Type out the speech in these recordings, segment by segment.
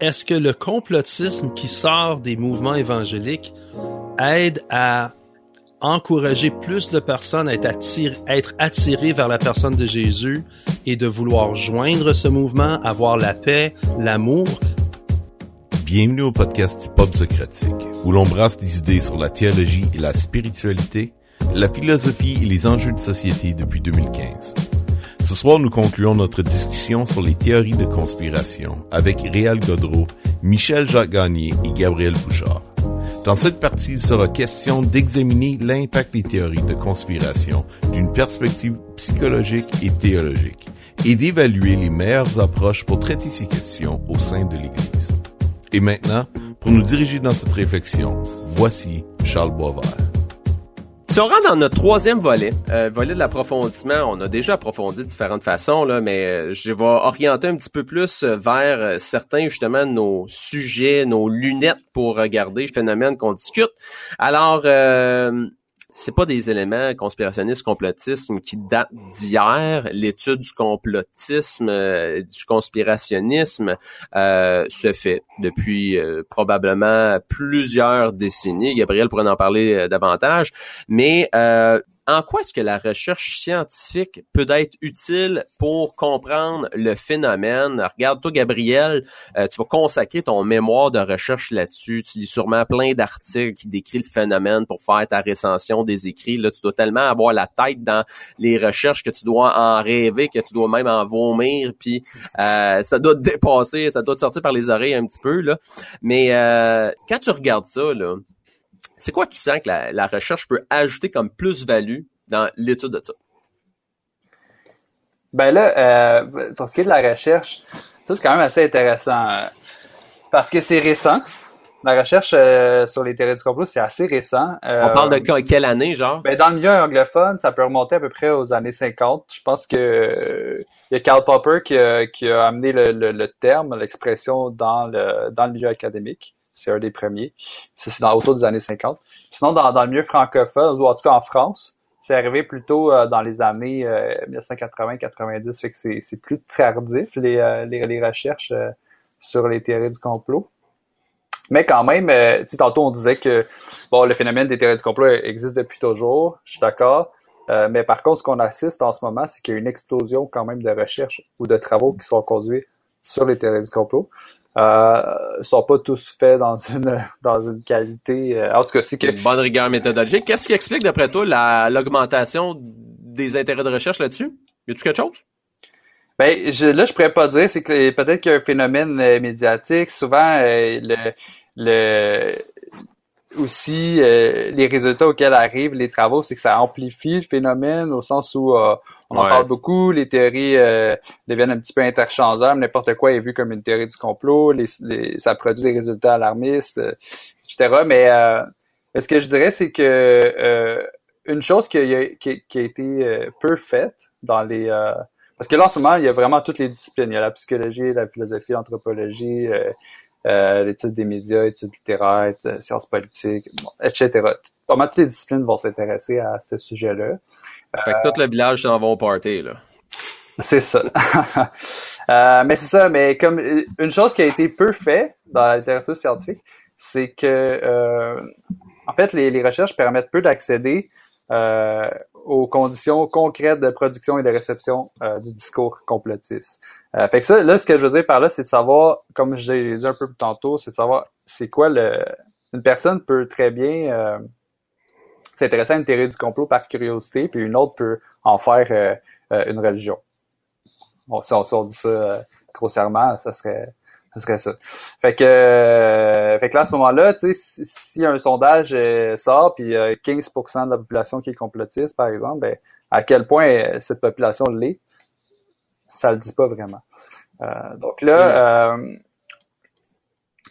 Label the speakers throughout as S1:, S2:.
S1: est-ce que le complotisme qui sort des mouvements évangéliques aide à encourager plus de personnes à être, attirées, vers la personne de Jésus et de vouloir joindre ce mouvement, avoir la paix, l'amour?
S2: Bienvenue au podcast Pop Socratique, où l'on brasse des idées sur la théologie et la spiritualité, la philosophie et les enjeux de société depuis 2015. Ce soir, nous concluons notre discussion sur les théories de conspiration avec Réal Godreau, Michel Jacques Gagné et Gabriel Bouchard. Dans cette partie, il sera question d'examiner l'impact des théories de conspiration d'une perspective psychologique et théologique et d'évaluer les meilleures approches pour traiter ces questions au sein de l'Église. Et maintenant, pour nous diriger dans cette réflexion, voici Charles Boisvert.
S3: Si on rentre dans notre troisième volet, euh, volet de l'approfondissement, on a déjà approfondi de différentes façons, là, mais euh, je vais orienter un petit peu plus vers euh, certains justement de nos sujets, nos lunettes pour regarder le phénomène qu'on discute. Alors, c'est pas des éléments conspirationnistes, complotisme qui datent d'hier. L'étude du complotisme, euh, du conspirationnisme euh, se fait depuis euh, probablement plusieurs décennies. Gabriel pourrait en parler davantage, mais en quoi est-ce que la recherche scientifique peut être utile pour comprendre le phénomène? Regarde, toi, Gabriel, euh, tu vas consacrer ton mémoire de recherche là-dessus. Tu lis sûrement plein d'articles qui décrivent le phénomène pour faire ta recension des écrits. Là, tu dois tellement avoir la tête dans les recherches que tu dois en rêver, que tu dois même en vomir, puis euh, ça doit te dépasser, ça doit te sortir par les oreilles un petit peu. Là. Mais euh, quand tu regardes ça, là, c'est quoi tu sens que la, recherche peut ajouter comme plus-value dans l'étude de ça?
S4: Ben là, euh, pour ce qui est de la recherche, ça c'est quand même assez intéressant euh, parce que c'est récent. La recherche euh, sur les théories du complot, c'est assez récent.
S3: On parle de quelle année, genre?
S4: Ben, dans le milieu anglophone, ça peut remonter à peu près aux années 50. Je pense que il y a Karl Popper qui a, amené le, le terme, l'expression dans le, dans le milieu académique. C'est un des premiers. Ça, c'est dans, autour des années 50. Sinon, dans, le milieu francophone, ou en tout cas en France, c'est arrivé plutôt euh, dans les années 1980-90, euh, fait que c'est plus tardif, les, euh, recherches sur les théories du complot. Mais quand même, tantôt on disait que bon, le phénomène des théories du complot existe depuis toujours, je suis d'accord. mais par contre, ce qu'on assiste en ce moment, c'est qu'il y a une explosion quand même de recherches ou de travaux qui sont conduits sur les théories du complot euh, sont pas tous faits dans une dans une qualité. Euh, en tout cas, c'est que
S3: une bonne rigueur méthodologique. Qu'est-ce qui explique d'après toi l'augmentation des intérêts de recherche là-dessus? Y a-tu quelque chose?
S4: Ben je, là, je pourrais pas dire. C'est que peut-être qu'il y a un phénomène euh, médiatique. Souvent, euh, le le aussi euh, les résultats auxquels arrivent les travaux, c'est que ça amplifie le phénomène au sens où on en parle beaucoup, les théories euh, deviennent un petit peu interchangeables, n'importe quoi est vu comme une théorie du complot, les, ça produit des résultats alarmistes, etc. Mais, ce que je dirais, c'est que une chose qui a, qui, qui a été peu faite dans les parce que là en ce moment il y a vraiment toutes les disciplines, il y a la psychologie, la philosophie, l'anthropologie, euh, l'étude des médias, études littéraires, sciences politiques, etc. Pas mal toutes les disciplines vont s'intéresser à ce sujet-là.
S3: Fait que tout le village s'en va au party, là.
S4: C'est ça. euh, mais c'est ça, mais comme une chose qui a été peu faite dans la littérature scientifique, c'est que euh, en fait, les, recherches permettent peu d'accéder euh, aux conditions concrètes de production et de réception euh, du discours complotiste. Euh, fait que ça, là, ce que je veux dire par là, c'est de savoir, comme j'ai dit un peu plus tantôt, c'est de savoir c'est quoi le. Une personne peut très bien euh, s'intéresser à une théorie du complot par curiosité, puis une autre peut en faire une religion. Bon, si on, si on dit ça grossièrement, ça serait ce serait ça. Fait que, euh, fait que là, à ce moment-là, tu sais, si, un sondage euh, sort, puis euh, 15% de la population qui est complotiste, par exemple, ben, à quel point euh, cette population l'est, ça le dit pas vraiment. donc là,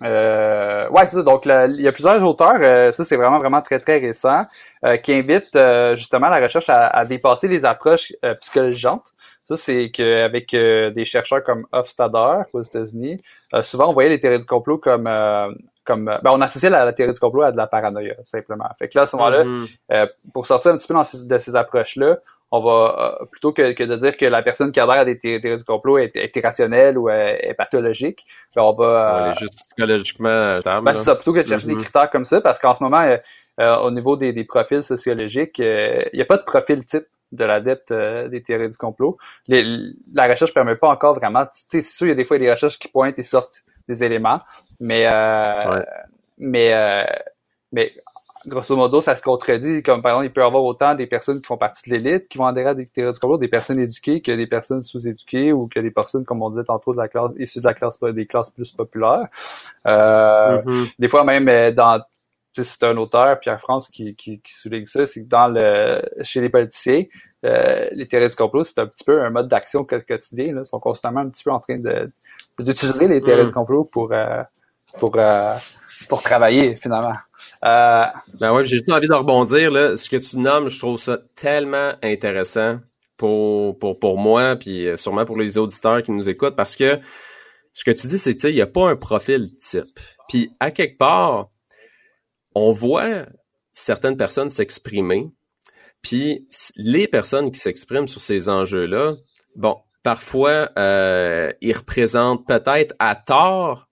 S4: euh, ouais, c'est ça. Donc, il y a plusieurs auteurs, ça c'est vraiment, vraiment très, très récent, qui invitent justement la recherche à, à dépasser les approches psychologiques ça, c'est qu'avec euh, des chercheurs comme Hofstadter aux États-Unis, euh, souvent on voyait les théories du complot comme euh, comme ben, on associait la, théorie du complot à de la paranoïa, simplement. Fait que là, à ce moment-là, mm-hmm. pour sortir un petit peu dans de ces approches-là, on va plutôt que, que, de dire que la personne qui adhère à des théories du complot est, est irrationnelle ou est, pathologique, ben, on va
S3: est juste psychologiquement
S4: ben, c'est ça plutôt que de chercher des mm-hmm. critères comme ça parce qu'en ce moment au niveau des, des profils sociologiques, il n'y a pas de profil type de l'adepte euh, des théories du complot. la recherche permet pas encore vraiment. C'est sûr, il y a des fois des recherches qui pointent et sortent des éléments, mais euh, mais euh, mais grosso modo, ça se contredit. Comme par exemple, il peut y avoir autant des personnes qui font partie de l'élite qui vont adhérer à des théories du complot, des personnes éduquées que des personnes sous-éduquées ou que des personnes, comme on disait tantôt, de la classe issues de la classe des classes plus populaires. Mm-hmm. Des fois même dans c'est un auteur, Pierre France, qui, qui, qui souligne ça, c'est que dans le chez les politiciens, euh, les théories du complot, c'est un petit peu un mode d'action quotidien. Là. Ils sont constamment un petit peu en train de d'utiliser les théories mm. du complot pour euh, pour euh, pour travailler finalement.
S3: Euh, ben ouais, j'ai juste envie de rebondir là. Ce que tu nommes, je trouve ça tellement intéressant pour pour pour moi, puis sûrement pour les auditeurs qui nous écoutent, parce que ce que tu dis, c'est qu'il n'y a pas un profil type. Puis à quelque part, on voit certaines personnes s'exprimer, puis les personnes qui s'expriment sur ces enjeux-là, bon, parfois, euh, ils représentent peut-être à tort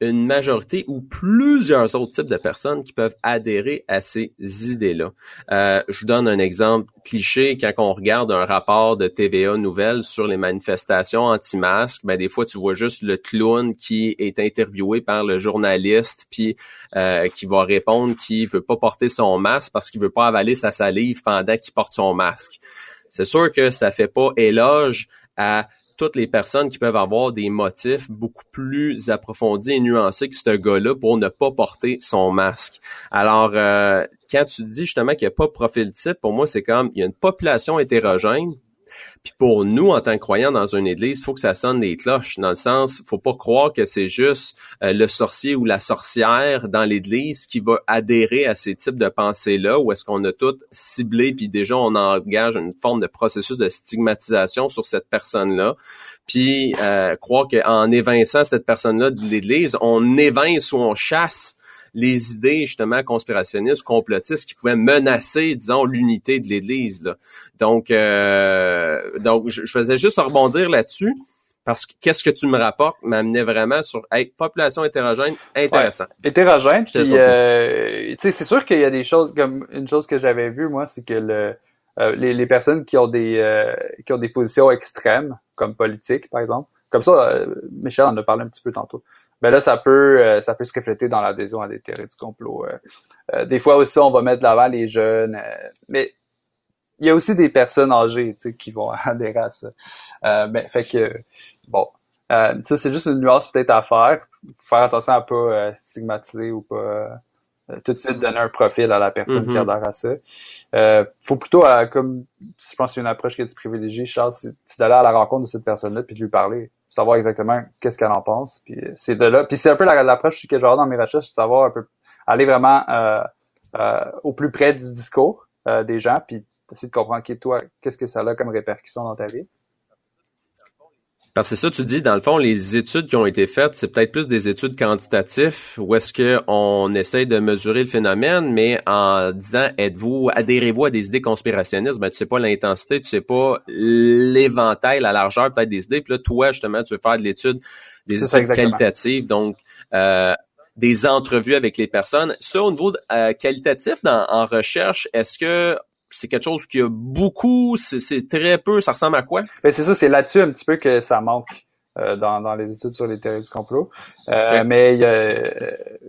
S3: une majorité ou plusieurs autres types de personnes qui peuvent adhérer à ces idées-là. Euh, je vous donne un exemple cliché. Quand on regarde un rapport de TVA Nouvelle sur les manifestations anti-masques, ben, des fois, tu vois juste le clown qui est interviewé par le journaliste, puis euh, qui va répondre qu'il veut pas porter son masque parce qu'il veut pas avaler sa salive pendant qu'il porte son masque. C'est sûr que ça fait pas éloge à toutes les personnes qui peuvent avoir des motifs beaucoup plus approfondis et nuancés que ce gars-là pour ne pas porter son masque. Alors, euh, quand tu dis justement qu'il n'y a pas de profil type, pour moi, c'est comme il y a une population hétérogène puis pour nous, en tant que croyants dans une église, faut que ça sonne des cloches. Dans le sens, faut pas croire que c'est juste euh, le sorcier ou la sorcière dans l'église qui va adhérer à ces types de pensées-là, ou est-ce qu'on a tout ciblé, puis déjà on engage une forme de processus de stigmatisation sur cette personne-là. Puis euh, croire qu'en évinçant cette personne-là de l'église, on évince ou on chasse les idées justement conspirationnistes, complotistes qui pouvaient menacer, disons, l'unité de l'Église. Donc, euh, donc je, faisais juste rebondir là-dessus parce que qu'est-ce que tu me rapportes m'amenait vraiment sur population hétérogène intéressant.
S4: hétérogène. Puis, euh, c'est sûr qu'il y a des choses comme une chose que j'avais vue moi, c'est que le euh, les, les, personnes qui ont des euh, qui ont des positions extrêmes comme politique par exemple, comme ça, Michel en a parlé un petit peu tantôt ben là, ça peut, euh, ça peut se refléter dans l'adhésion à des théories du complot. Euh. Euh, des fois aussi, on va mettre de l'avant les jeunes, mais il y a aussi des personnes âgées, tu sais, qui vont adhérer à ça. ben, fait que, bon, ça c'est juste une nuance peut-être à faire. Faire attention à pas stigmatiser ou pas tout de suite donner un profil à la personne qui mm-hmm. adhère à ça. faut plutôt, comme je pense que une approche qui est privilégiée, Charles, c'est d'aller à la rencontre de cette personne-là puis de lui parler savoir exactement qu'est-ce qu'elle en pense. Puis c'est de là. Puis c'est un peu l'approche que j'ai dans mes recherches, de savoir un peu aller vraiment euh, euh, au plus près du discours euh, des gens, puis essayer de comprendre qui est toi, qu'est-ce que ça a comme répercussion dans ta vie.
S3: Parce que c'est ça, tu dis, dans le fond, les études qui ont été faites, c'est peut-être plus des études quantitatives où est-ce qu'on essaye de mesurer le phénomène, mais en disant, êtes-vous, adhérez-vous à des idées conspirationnistes, ben, tu sais pas l'intensité, tu sais pas l'éventail, la largeur peut-être des idées, puis là, toi, justement, tu veux faire de l'étude, des études qualitatives, donc, euh, des entrevues avec les personnes. Ça, au niveau euh, qualitatif dans, en recherche, est-ce que c'est quelque chose qui a beaucoup, c'est très peu, ça ressemble à quoi?
S4: Ben c'est ça, c'est là-dessus un petit peu que ça manque euh, dans, dans les études sur les théories du complot. Euh, mais euh,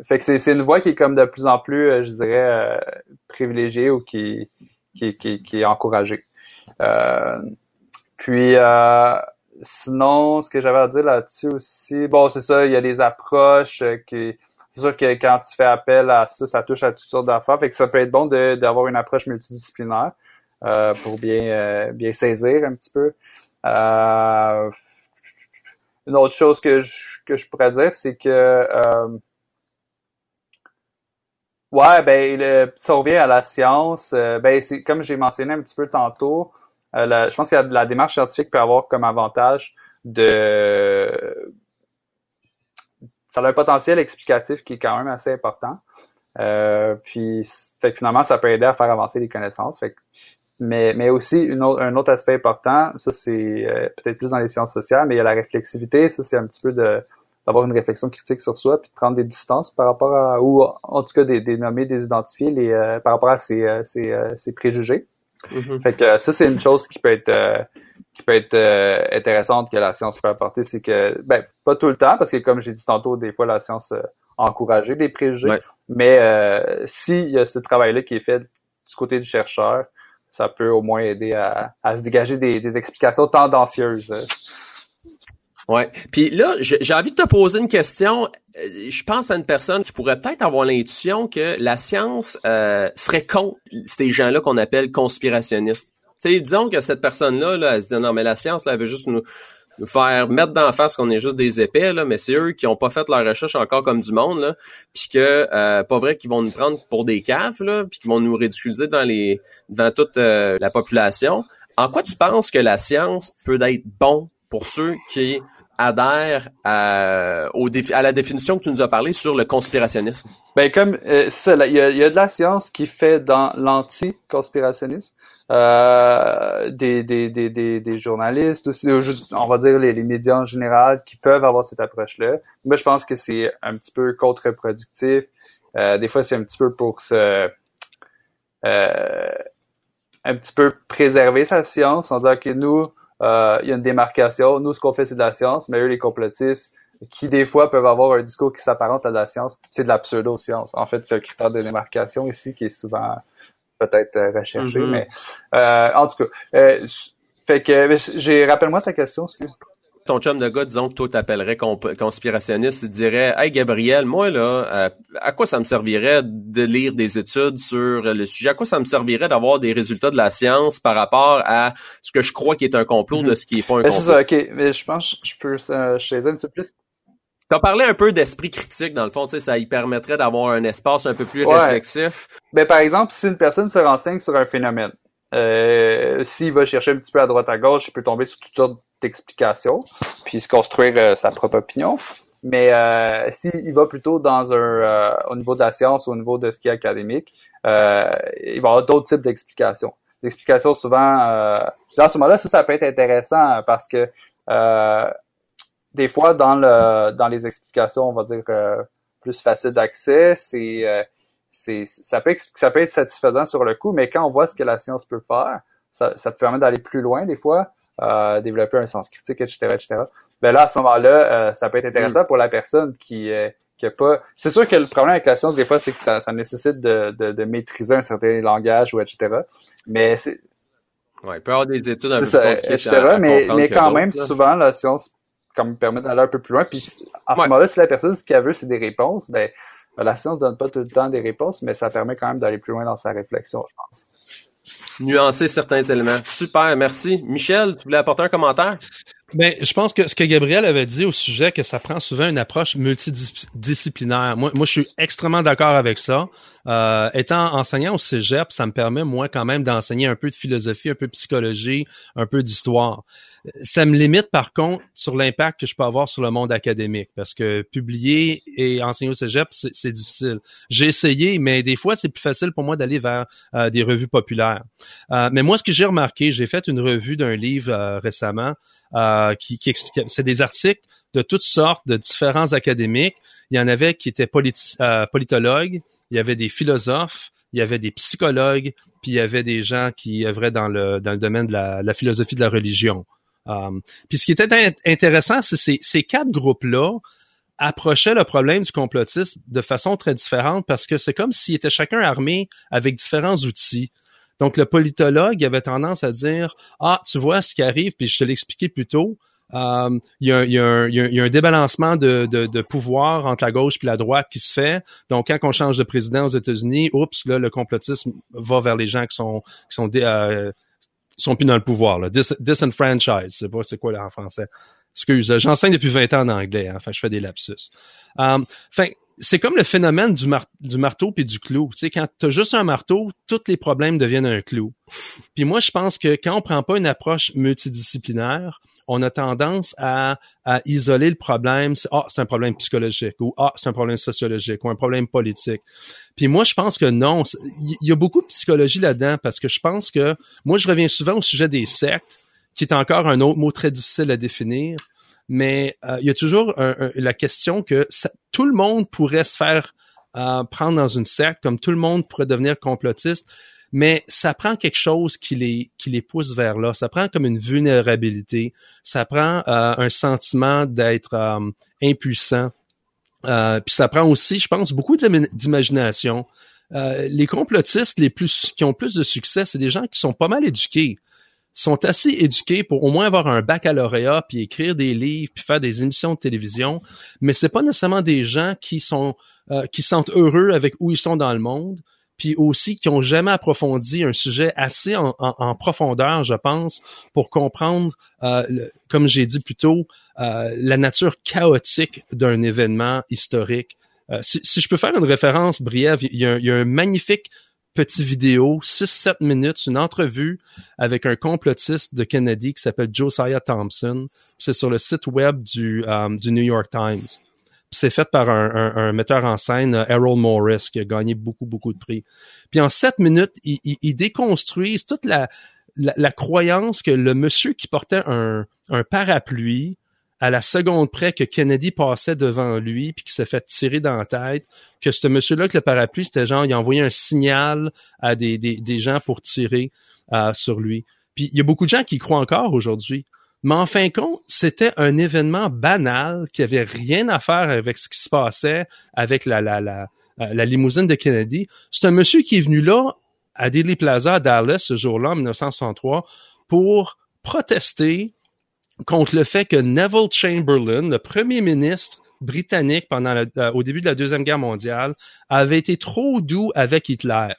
S4: fait que c'est une voie qui est comme de plus en plus, euh, je dirais, privilégiée ou qui, qui, qui, qui est encouragée. puis sinon, ce que j'avais à dire là-dessus aussi, bon, c'est ça, il y a des approches qui c'est sûr que quand tu fais appel à ça, ça touche à toutes sortes d'affaires. Fait que ça peut être bon d'avoir une approche multidisciplinaire euh, pour bien, euh, bien saisir un petit peu. Euh, une autre chose que je, que je pourrais dire, c'est que euh, ouais, ben le, revient à la science, euh, ben c'est comme j'ai mentionné un petit peu tantôt, je pense que la démarche scientifique peut avoir comme avantage de ça a un potentiel explicatif qui est quand même assez important. Euh, puis fait que finalement, ça peut aider à faire avancer les connaissances. Fait Mais, mais aussi une autre, un autre aspect important, ça c'est euh, peut-être plus dans les sciences sociales, mais il y a la réflexivité, ça c'est un petit peu de d'avoir une réflexion critique sur soi, puis de prendre des distances par rapport à, ou en tout cas des, des nommer, des identifier les, euh, par rapport à ses, euh, ses, préjugés. Mm-hmm. Fait que ça c'est une chose qui peut être qui peut être intéressante que la science peut apporter, c'est que ben pas tout le temps parce que comme j'ai dit tantôt, des fois la science a encouragé des préjugés, mais s'il y a ce travail-là qui est fait du côté du chercheur, ça peut au moins aider à, se dégager des, explications tendancieuses.
S3: Ouais. Puis là, j'ai envie de te poser une question. Euh, je pense à une personne qui pourrait peut-être avoir l'intuition que la science euh, serait contre ces gens-là qu'on appelle conspirationnistes. Sais, disons que cette personne-là, là, elle se dit non, mais la science, là, elle veut juste nous, nous faire mettre d'en face qu'on est juste des épais, là, mais c'est eux qui ont pas fait leur recherche encore comme du monde, là, puis que euh, pas vrai qu'ils vont nous prendre pour des caves, là, puis qu'ils vont nous ridiculiser devant les devant toute euh, la population. En quoi tu penses que la science peut être bon pour ceux qui adhèrent à, au à la définition que tu nous as parlé sur le conspirationnisme?
S4: Ben comme euh, ça, il y y a de la science qui fait dans l'anti-conspirationnisme. Euh, des, journalistes aussi, on va dire les, médias en général qui peuvent avoir cette approche-là. Moi, je pense que c'est un petit peu contre-productif. Euh, des fois, c'est un petit peu pour se euh, un petit peu préserver sa science en disant que nous, euh, il y a une démarcation. Nous, ce qu'on fait, c'est de la science, mais eux, les complotistes, qui des fois peuvent avoir un discours qui s'apparente à de la science, c'est de la pseudo-science. En fait, c'est un critère de démarcation ici qui est souvent peut-être euh, recherché, mm-hmm. mais euh, en tout cas, euh, fait que j'ai rappelle-moi ta question, excuse.
S3: Ton chum de gars, disons que toi t'appellerais conspirationniste, il dirait Hey Gabriel, moi là, à quoi ça me servirait de lire des études sur le sujet? À quoi ça me servirait d'avoir des résultats de la science par rapport à ce que je crois qui est un complot de mm-hmm. ce qui est pas un complot?
S4: C'est ça, ok. Mais je pense que je peux euh, un petit peu plus.
S3: Tu as parlé un peu d'esprit critique, dans le fond, tu sais, ça y permettrait d'avoir un espace un peu plus réflexif.
S4: Ben, par exemple, si une personne se renseigne sur un phénomène, euh, s'il va chercher un petit peu à droite à gauche, il peut tomber sur toutes sortes d'explications, puis se construire euh, sa propre opinion. Mais euh, s'il va plutôt dans un euh, au niveau de la science, au niveau de ce qui est académique, euh, il va avoir d'autres types d'explications. L'explication souvent, dans ce moment-là, ça, ça peut être intéressant parce que des fois, dans le dans les explications, on va dire euh, plus faciles d'accès, c'est euh, c'est ça peut ça peut être satisfaisant sur le coup, mais quand on voit ce que la science peut faire, ça, ça te permet d'aller plus loin des fois, euh, développer un sens critique, etc., etc. Ben là, à ce moment-là, euh, ça peut être intéressant mm. pour la personne qui qui a pas. C'est sûr que le problème avec la science des fois, c'est que ça, ça nécessite de, de, de, maîtriser un certain langage ou etc. Mais c'est
S3: Ouais, il peut y avoir des études un peu ça, etc.,
S4: mais, mais quand même, souvent, la science comme permet d'aller un peu plus loin. Puis à ce moment-là, si la personne, ce qu'elle veut, c'est des réponses, ben, la science donne pas tout le temps des réponses, mais ça permet quand même d'aller plus loin dans sa réflexion, je pense.
S3: Nuancer certains éléments. Super, merci. Michel, tu voulais apporter un commentaire?
S1: Ben, je pense que ce que Gabriel avait dit au sujet, que ça prend souvent une approche multidisciplinaire. Moi, moi je suis extrêmement d'accord avec ça. Euh, étant enseignant au cégep, ça me permet, moi, quand même, d'enseigner un peu de philosophie, un peu de psychologie, un peu d'histoire. Ça me limite, par contre, sur l'impact que je peux avoir sur le monde académique, parce que publier et enseigner au cégep, c'est difficile. J'ai essayé, mais des fois, c'est plus facile pour moi d'aller vers euh, des revues populaires. Euh, mais moi, ce que j'ai remarqué, j'ai fait une revue d'un livre euh, récemment euh, qui, qui expliquait, c'est des articles de toutes sortes, de différents académiques. Il y en avait qui étaient politologues, il y avait des philosophes, il y avait des psychologues, puis il y avait des gens qui œuvraient dans le, dans le domaine de la, philosophie de la religion. Um, puis ce qui était intéressant, c'est ces, ces quatre groupes-là approchaient le problème du complotisme de façon très différente parce que c'est comme s'ils étaient chacun armés avec différents outils. Donc le politologue avait tendance à dire ah tu vois ce qui arrive puis je te l'expliquais plus tôt il y, a, un débalancement de, de, pouvoir entre la gauche puis la droite qui se fait. Donc, quand on change de président aux États-Unis, oups, là, le complotisme va vers les gens qui sont qui sont euh, sont plus dans le pouvoir. Là. Dis, disenfranchise, c'est pas c'est quoi là en français? Excuse, j'enseigne depuis 20 ans en anglais. Enfin, je fais des lapsus. enfin, c'est comme le phénomène du, marteau puis du clou. Tu sais, quand tu as juste un marteau, tous les problèmes deviennent un clou. Puis moi, je pense que quand on prend pas une approche multidisciplinaire, on a tendance à, à isoler le problème. Ah, c'est un problème psychologique ou ah, c'est un problème sociologique ou un problème politique. Puis moi, je pense que non. Il y a beaucoup de psychologie là-dedans parce que je pense que moi, je reviens souvent au sujet des sectes, qui est encore un autre mot très difficile à définir mais euh, il y a toujours la question que tout le monde pourrait se faire euh, prendre dans une secte, comme tout le monde pourrait devenir complotiste, mais ça prend quelque chose qui les qui les pousse vers là. Ça prend comme une vulnérabilité, ça prend euh, un sentiment d'être impuissant, puis ça prend aussi, je pense, beaucoup d'imagination. les complotistes les plus qui ont plus de succès, c'est des gens qui sont pas mal éduqués sont assez éduqués pour au moins avoir un baccalauréat puis écrire des livres puis faire des émissions de télévision, mais c'est pas nécessairement des gens qui sont euh, qui sentent heureux avec où ils sont dans le monde, puis aussi qui ont jamais approfondi un sujet assez en, profondeur, je pense, pour comprendre, euh, comme j'ai dit plus tôt, euh, la nature chaotique d'un événement historique. Si, si, je peux faire une référence brève, il il y a un magnifique petit vidéo, 6-7 minutes, une entrevue avec un complotiste de Kennedy qui s'appelle Josiah Thompson. C'est sur le site web du, euh, New York Times. C'est fait par un, metteur en scène, euh, Errol Morris, qui a gagné beaucoup, beaucoup de prix. Puis en 7 minutes, ils il, déconstruisent toute la, croyance que le monsieur qui portait un parapluie à la seconde près que Kennedy passait devant lui puis qu'il s'est fait tirer dans la tête, que ce monsieur-là que le parapluie, c'était genre, il a envoyé un signal à des, des, gens pour tirer euh, sur lui. Puis il y a beaucoup de gens qui croient encore aujourd'hui. Mais en fin de compte, c'était un événement banal qui avait rien à faire avec ce qui se passait avec la, la, la, euh, la limousine de Kennedy. C'est un monsieur qui est venu là à Dealey Plaza à Dallas ce jour-là, en 1963, pour protester contre le fait que Neville Chamberlain, le premier ministre britannique pendant euh, au début de la Deuxième Guerre mondiale, avait été trop doux avec Hitler.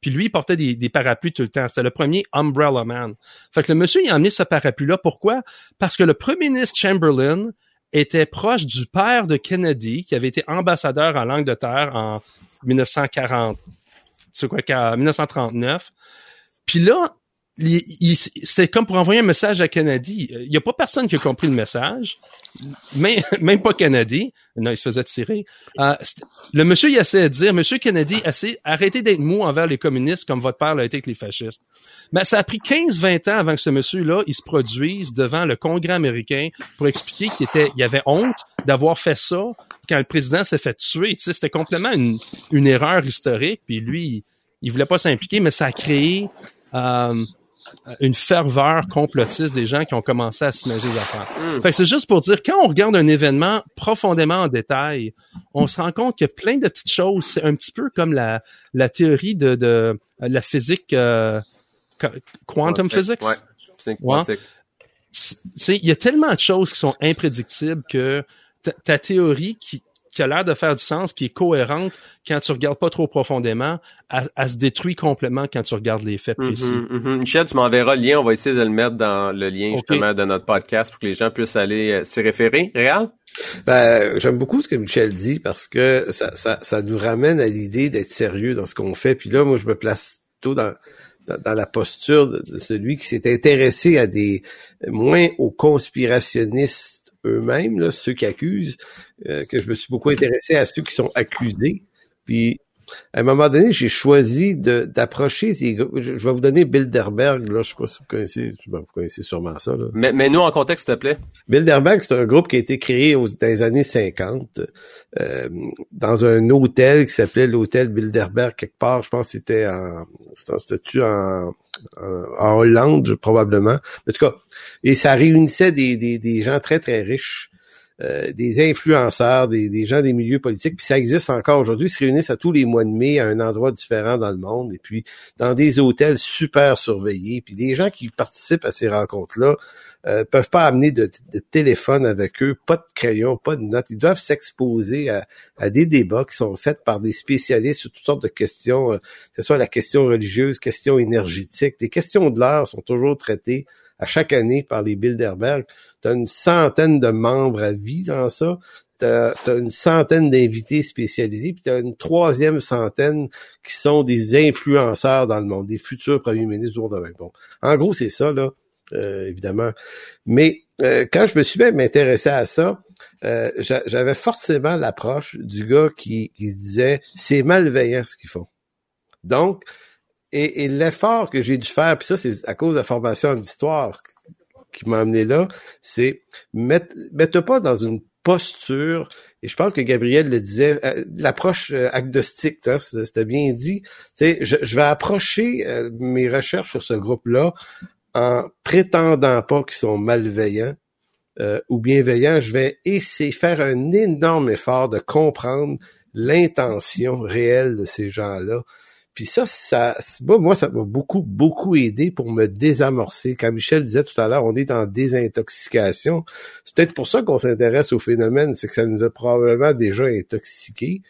S1: Puis lui, il portait des, des parapluies tout le temps. C'était le premier Umbrella Man. Fait que le monsieur, il a emmené ce parapluie-là. Pourquoi? Parce que le premier ministre Chamberlain était proche du père de Kennedy, qui avait été ambassadeur en Angleterre en 1940, c'est quoi, 1939. Puis là, c'était comme pour envoyer un message à Kennedy. Il n'y a pas personne qui a compris le message, même, pas Kennedy. Non, il se faisait tirer. Euh, le monsieur, il essayait de dire, Monsieur Kennedy, arrêtez d'être mou envers les communistes comme votre père l'a été avec les fascistes. Mais ça a pris 15-20 ans avant que ce monsieur-là, il se produise devant le Congrès américain pour expliquer qu'il était, il avait honte d'avoir fait ça quand le président s'est fait tuer. Tu sais, c'était complètement une, une erreur historique. Puis lui, il, il voulait pas s'impliquer, mais ça a créé euh, une ferveur complotiste des gens qui ont commencé à s'imaginer les affaires. Hmm. Fait c'est juste pour dire, quand on regarde un événement profondément en détail, on se rend compte qu'il y a plein de petites choses. C'est un petit peu comme la, la théorie de, de la physique euh, quantum physics.
S3: Ouais, quantique.
S1: Il y a tellement de choses qui sont imprédictibles que ta théorie qui, qui a l'air de faire du sens, qui est cohérente quand tu regardes pas trop profondément, elle, se détruit complètement quand tu regardes les faits précis.
S3: Mm Michel, tu m'enverras le lien, on va essayer de le mettre dans le lien justement de notre podcast pour que les gens puissent aller euh, s'y référer. Réal?
S5: Ben, j'aime beaucoup ce que Michel dit parce que ça, ça, ça nous ramène à l'idée d'être sérieux dans ce qu'on fait. Puis là, moi, je me place tôt dans dans, la posture de celui qui s'est intéressé à des moins aux conspirationnistes eux-mêmes, ceux qui accusent, euh, que je me suis beaucoup intéressé à ceux qui sont accusés. Puis à un moment donné, j'ai choisi d'approcher Je, vais vous donner Bilderberg, là, je sais pas si vous connaissez, vous connaissez sûrement ça. Là.
S3: Mais, mais nous, en contexte, s'il te plaît.
S5: Bilderberg, c'est un groupe qui a été créé aux, dans les années 50 euh, dans un hôtel qui s'appelait l'hôtel Bilderberg quelque part. Je pense que c'était en c'était en, en, en, Hollande, probablement. En tout cas, et ça réunissait des, des, des gens très, très riches euh, des influenceurs, des, gens des milieux politiques, puis ça existe encore aujourd'hui, ils se réunissent à tous les mois de mai à un endroit différent dans le monde, et puis dans des hôtels super surveillés, puis des gens qui participent à ces rencontres-là euh, peuvent pas amener de, téléphone avec eux, pas de crayon, pas de notes, ils doivent s'exposer à, à, des débats qui sont faits par des spécialistes sur toutes sortes de questions, euh, que ce soit la question religieuse, question énergétique, des questions de l'heure sont toujours traitées à chaque année par les Bilderberg. Tu as une centaine de membres à vie dans ça. t'as as une centaine d'invités spécialisés, puis t'as une troisième centaine qui sont des influenceurs dans le monde, des futurs premiers ministres du Bon, en gros, c'est ça, là, euh, évidemment. Mais euh, quand je me suis même intéressé à ça, euh, j'avais forcément l'approche du gars qui, qui disait c'est malveillant ce qu'ils font. Donc, et, et l'effort que j'ai dû faire, puis ça, c'est à cause de la formation en histoire qui m'a amené là, c'est mettre, mettre pas dans une posture, et je pense que Gabriel le disait, euh, l'approche euh, agnostique, hein, c'était bien dit. Je, je vais approcher euh, mes recherches sur ce groupe-là en prétendant pas qu'ils sont malveillants ou bienveillants. Je vais essayer faire un énorme effort de comprendre l'intention réelle de ces gens-là. Puis ça, ça, moi, ça m'a beaucoup, beaucoup aidé pour me désamorcer. Comme Michel disait tout à l'heure, on est en désintoxication. C'est peut-être pour ça qu'on s'intéresse au phénomène, c'est que ça nous a probablement déjà intoxiqués.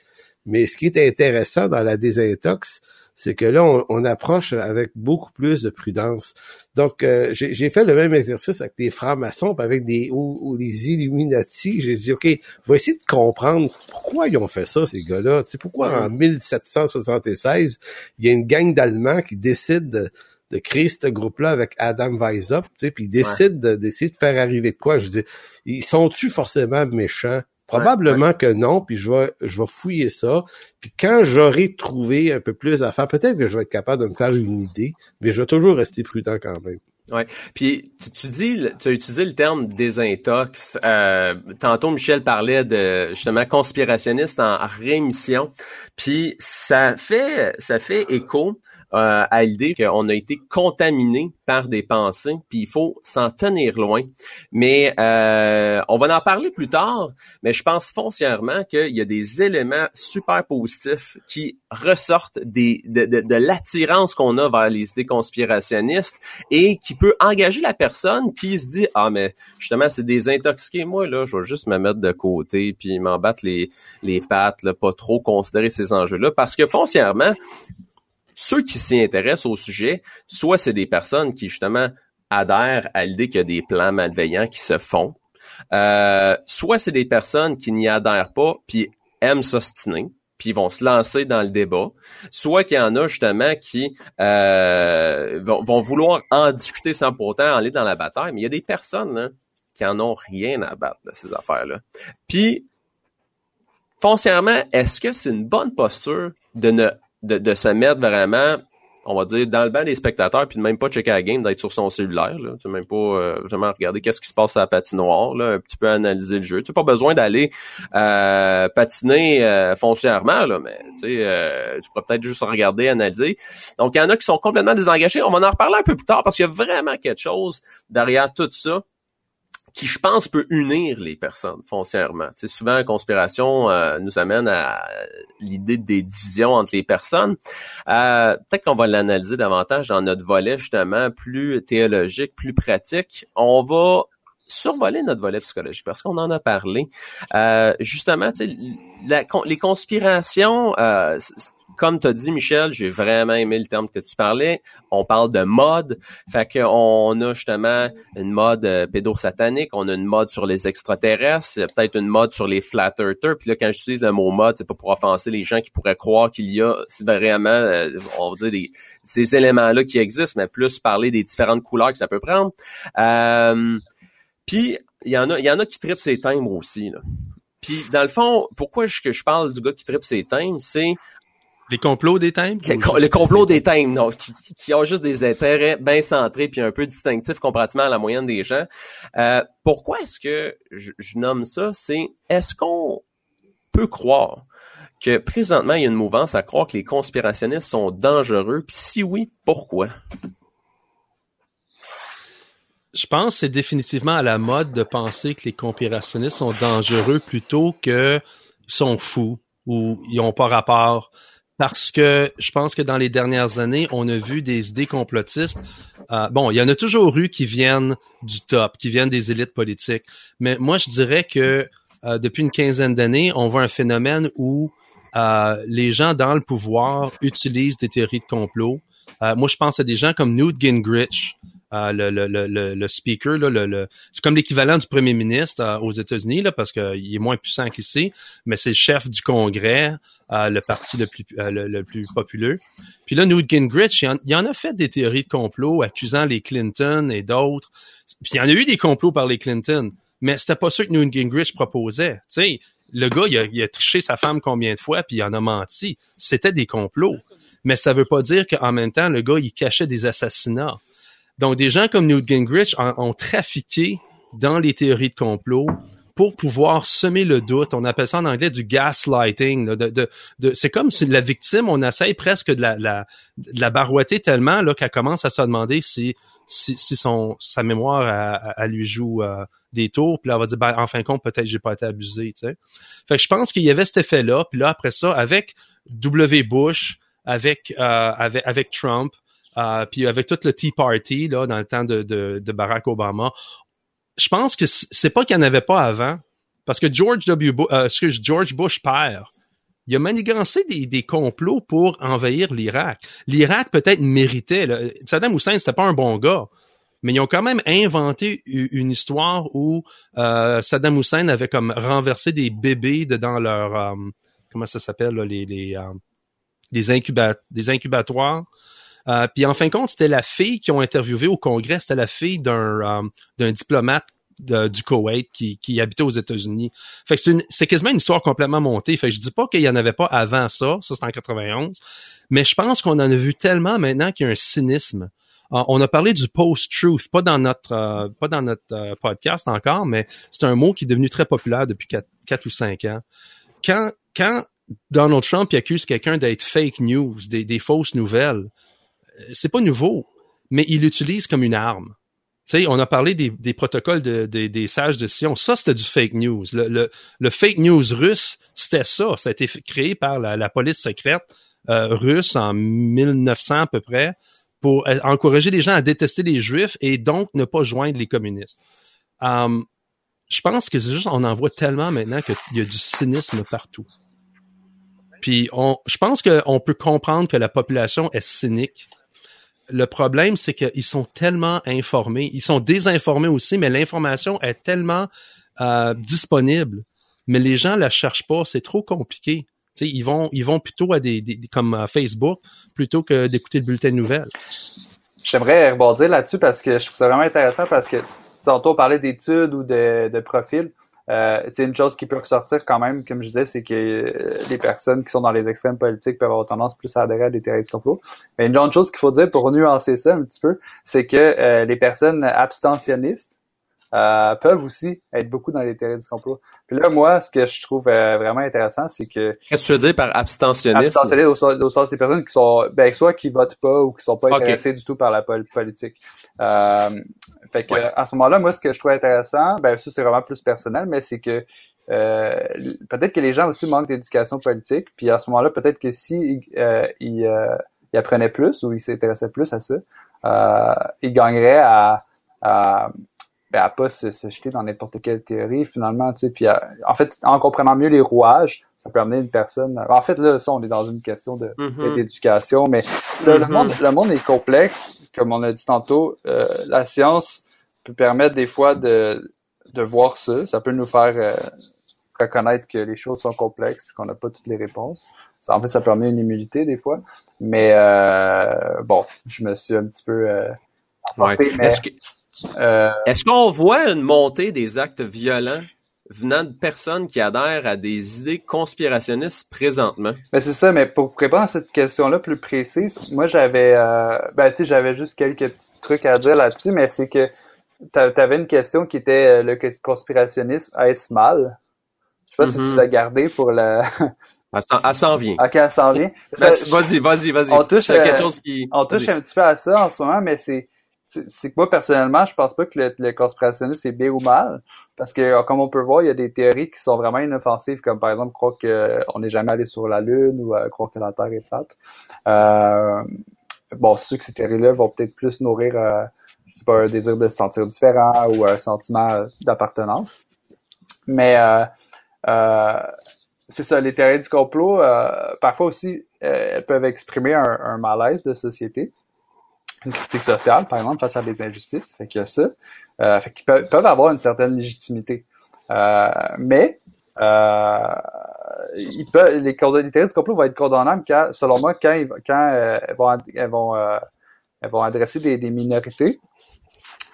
S5: Mais ce qui est intéressant dans la désintox, c'est que là, on, approche avec beaucoup plus de prudence. Donc, euh, j'ai fait le même exercice avec des francs-maçons, avec des ou, les Illuminati. J'ai dit, OK, on va essayer de comprendre pourquoi ils ont fait ça, ces gars-là. Tu sais, pourquoi en 1776, il y a une gang d'Allemands qui décide de, créer ce groupe-là avec Adam Weishaupt, tu sais, puis ils décident d'essayer de faire arriver de quoi? Je dire, ils sont-tu forcément méchants? Probablement que non, puis je vais, je vais fouiller ça. Puis quand j'aurai trouvé un peu plus à faire, peut-être que je vais être capable de me faire une idée, mais je vais toujours rester prudent quand même.
S3: Ouais. Puis tu, dis, tu as utilisé le terme désintox. Euh, tantôt Michel parlait de justement conspirationniste en rémission. Puis ça fait ça fait écho euh, à l'idée qu'on a été contaminé par des pensées, puis il faut s'en tenir loin. Mais euh, on va en parler plus tard, mais je pense foncièrement qu'il y a des éléments super positifs qui ressortent des, de, de, de l'attirance qu'on a vers les idées conspirationnistes et qui peut engager la personne qui se dit ah mais justement c'est des intoxiqués moi là je vais juste me mettre de côté puis m'en battre les les pattes là, pas trop considérer ces enjeux là parce que foncièrement ceux qui s'y intéressent au sujet, soit c'est des personnes qui justement adhèrent à l'idée qu'il y a des plans malveillants qui se font, euh, soit c'est des personnes qui n'y adhèrent pas puis aiment s'ostiner puis vont se lancer dans le débat, soit qu'il y en a justement qui euh, vont, vouloir en discuter sans pour autant aller dans la bataille, mais il y a des personnes qui en ont rien à battre de ces affaires-là. Puis, foncièrement, est-ce que c'est une bonne posture de ne de, de se mettre vraiment on va dire, dans le banc des spectateurs, puis de même pas checker la game, d'être sur son cellulaire. Là. Tu même pas euh, vraiment regarder qu'est-ce qui se passe à la patinoire, là, un petit peu analyser le jeu. Tu pas besoin d'aller euh, patiner euh, foncièrement, là, mais euh, tu pourrais peut-être juste regarder, analyser. Donc, il y en a qui sont complètement désengagés. On va en reparler un peu plus tard parce qu'il y a vraiment quelque chose derrière tout ça qui, je pense, peut unir les personnes foncièrement. C'est souvent la conspiration euh, nous amène à l'idée des divisions entre les personnes. Euh, peut-être qu'on va l'analyser davantage dans notre volet justement plus théologique, plus pratique. On va survoler notre volet psychologique parce qu'on en a parlé. Euh, justement, la, les conspirations, euh, comme tu as dit, Michel, j'ai vraiment aimé le terme que tu parlais. On parle de mode. Fait qu'on a justement une mode euh, pédosatanique, on a une mode sur les extraterrestres, peut-être une mode sur les flat earthers. Puis là, quand j'utilise le mot mode, c'est pas pour offenser les gens qui pourraient croire qu'il y a vraiment, euh, on va dire, ces éléments-là qui existent, mais plus parler des différentes couleurs que ça peut prendre. Euh, puis, il y en a, il y en a qui tripent ces timbres aussi. Là. Puis, dans le fond, pourquoi je, que je parle du gars qui tripe ses timbres, c'est
S1: les complots des thèmes?
S3: Les, complots des thèmes, non, qui, ont juste des intérêts bien centrés puis un peu distinctifs comparativement à la moyenne des gens. Euh, pourquoi est-ce que je, nomme ça? C'est est-ce qu'on peut croire que présentement, il y a une mouvance à croire que les conspirationnistes sont dangereux? Puis si oui, pourquoi?
S1: Je pense que c'est définitivement à la mode de penser que les conspirationnistes sont dangereux plutôt que sont fous ou ils n'ont pas rapport parce que je pense que dans les dernières années, on a vu des idées complotistes. Euh, bon, il y en a toujours eu qui viennent du top, qui viennent des élites politiques. Mais moi, je dirais que euh, depuis une quinzaine d'années, on voit un phénomène où euh, les gens dans le pouvoir utilisent des théories de complot. moi, je pense à des gens comme Newt Gingrich, euh, le, le, le, le, speaker, là, le, c'est comme l'équivalent du premier ministre euh, aux États-Unis, là, parce qu'il est moins puissant qu'ici, mais c'est le chef du Congrès, euh, le parti le plus, le, plus populaire. Puis là, Newt Gingrich, il en, il en, a fait des théories de complot accusant les Clinton et d'autres. Puis il y en a eu des complots par les Clinton, mais c'était pas ça que Newt Gingrich proposait. Tu sais, le gars, il a, il a triché sa femme combien de fois, puis il en a menti. C'était des complots. Mais ça veut pas dire qu'en même temps, le gars, il cachait des assassinats. Donc, des gens comme Newt Gingrich ont, trafiqué dans les théories de complot pour pouvoir semer le doute. On appelle ça en anglais du gaslighting. de, de, c'est comme si la victime, on essaye presque de la, la, de la barouetter tellement là, qu'elle commence à se demander si, si, si son, sa mémoire elle, lui joue euh, des tours. Puis là, elle va dire, ben, en fin de compte, peut-être j'ai pas été abusé. Tu sais. Fait que je pense qu'il y avait cet effet-là. Puis là, après ça, avec W. Bush, avec, euh, avec, avec Trump, euh, puis avec tout le Tea Party là, dans le temps de, de, Barack Obama, je pense que c'est pas qu'il n'y en avait pas avant, parce que George W. Bush, euh, George Bush père, il a manigancé des, des complots pour envahir l'Irak. L'Irak peut-être méritait. Saddam Hussein, c'était pas un bon gars. Mais ils ont quand même inventé une histoire où euh, Saddam Hussein avait comme renversé des bébés dans leur euh, comment ça s'appelle les les, euh, incubat des incubatoires euh, puis en fin de compte, c'était la fille qui ont interviewé au Congrès, c'était la fille d'un euh, d'un diplomate du Koweït qui, qui habitait aux États-Unis. Fait que c'est quasiment une histoire complètement montée. Fait que je dis pas qu'il y en avait pas avant ça, ça c'est en 91, mais je pense qu'on en a vu tellement maintenant qu'il y a un cynisme. Euh, on a parlé du post-truth, pas dans notre pas dans notre podcast encore, mais c'est un mot qui est devenu très populaire depuis 4, ou 5 ans. Quand quand Donald Trump accuse quelqu'un d'être fake news, des, des fausses nouvelles, c'est pas nouveau, mais il l'utilise comme une arme. Tu sais, on a parlé des, protocoles de, des sages de Sion. Ça, c'était du fake news. Le, fake news russe, c'était ça. Ça a été créé par la, police secrète euh, russe en 1900 à peu près pour euh, encourager les gens à détester les juifs et donc ne pas joindre les communistes. Um, je pense que c'est juste, on en voit tellement maintenant qu'il y a du cynisme partout. Puis on, je pense qu'on peut comprendre que la population est cynique le problème, c'est qu'ils sont tellement informés, ils sont désinformés aussi, mais l'information est tellement euh, disponible, mais les gens la cherchent pas, c'est trop compliqué. sais, ils vont, ils vont plutôt à des, comme euh, Facebook plutôt que d'écouter le bulletin de nouvelles.
S4: J'aimerais rebondir là-dessus parce que je trouve ça vraiment intéressant parce que tantôt on parlait d'études ou de, de profils. Euh, une chose qui peut ressortir quand même, comme je disais, c'est que euh, les personnes qui sont dans les extrêmes politiques peuvent avoir tendance plus à adhérer à des théories du complot. Mais une autre chose qu'il faut dire pour nuancer ça un petit peu, c'est que euh, les personnes abstentionnistes euh, peuvent aussi être beaucoup dans les théories du complot. Puis là, moi, ce que je trouve euh, vraiment intéressant, c'est que...
S3: Qu'est-ce que tu veux dire par abstentionnisme?
S4: Abstentionnisme au, sens des personnes qui sont, ben, soit qui votent pas ou qui sont pas intéressées du tout par la politique. Euh, fait que, à ce moment-là, moi, ce que je trouve intéressant, ben, ça, c'est vraiment plus personnel, mais c'est que euh, peut-être que les gens aussi manquent d'éducation politique, puis à ce moment-là, peut-être que si euh, ils, euh, ils, apprenaient plus ou ils s'intéressaient plus à ça, euh, ils gagneraient à, à ben, à pas se, jeter dans n'importe quelle théorie finalement tu sais puis en fait en comprenant mieux les rouages ça peut amener une personne en fait là ça on est dans une question de mm-hmm. d'éducation mais le, mm-hmm. monde le monde est complexe comme on a dit tantôt euh, la science peut permettre des fois de de voir ça ça peut nous faire euh, reconnaître que les choses sont complexes et qu'on n'a pas toutes les réponses ça, en fait ça permet une immunité des fois mais euh, bon je me suis un petit peu euh,
S3: mais... Euh, Est-ce qu'on voit une montée des actes violents venant de personnes qui adhèrent à des idées conspirationnistes présentement?
S4: Ben c'est ça, mais pour répondre à cette question-là plus précise, moi j'avais euh, ben tu sais, j'avais juste quelques petits trucs à dire là-dessus, mais c'est que tu avais une question qui était euh, le conspirationniste est-ce mal? Je sais pas si tu mm-hmm. l'as gardé pour la
S3: Elle s'en vient.
S4: Ok, elle s'en vient.
S3: Ben, vas-y, vas-y, vas-y.
S4: On touche, quelque chose qui... on touche un petit peu à ça en ce moment, mais c'est c'est que moi personnellement, je pense pas que le, le conspirationnisme c'est bien ou mal, parce que euh, comme on peut voir, il y a des théories qui sont vraiment inoffensives, comme par exemple croire qu'on euh, n'est jamais allé sur la Lune ou euh, croire que la Terre est plate. Euh, bon, c'est sûr que ces théories-là vont peut-être plus nourrir euh, un désir de se sentir différent ou un sentiment d'appartenance. Mais c'est ça, les théories du complot, parfois aussi, elles peuvent exprimer un malaise de société. Une critique sociale, par exemple, face à des injustices. Fait qu'il y a ça. Euh, fait qu'ils peuvent, peuvent, avoir une certaine légitimité. Euh, mais euh, ils peuvent, les, les théories du complot vont être condamnables quand, selon moi, quand, quand euh, elles vont, elles vont, euh, elles vont adresser des, des minorités,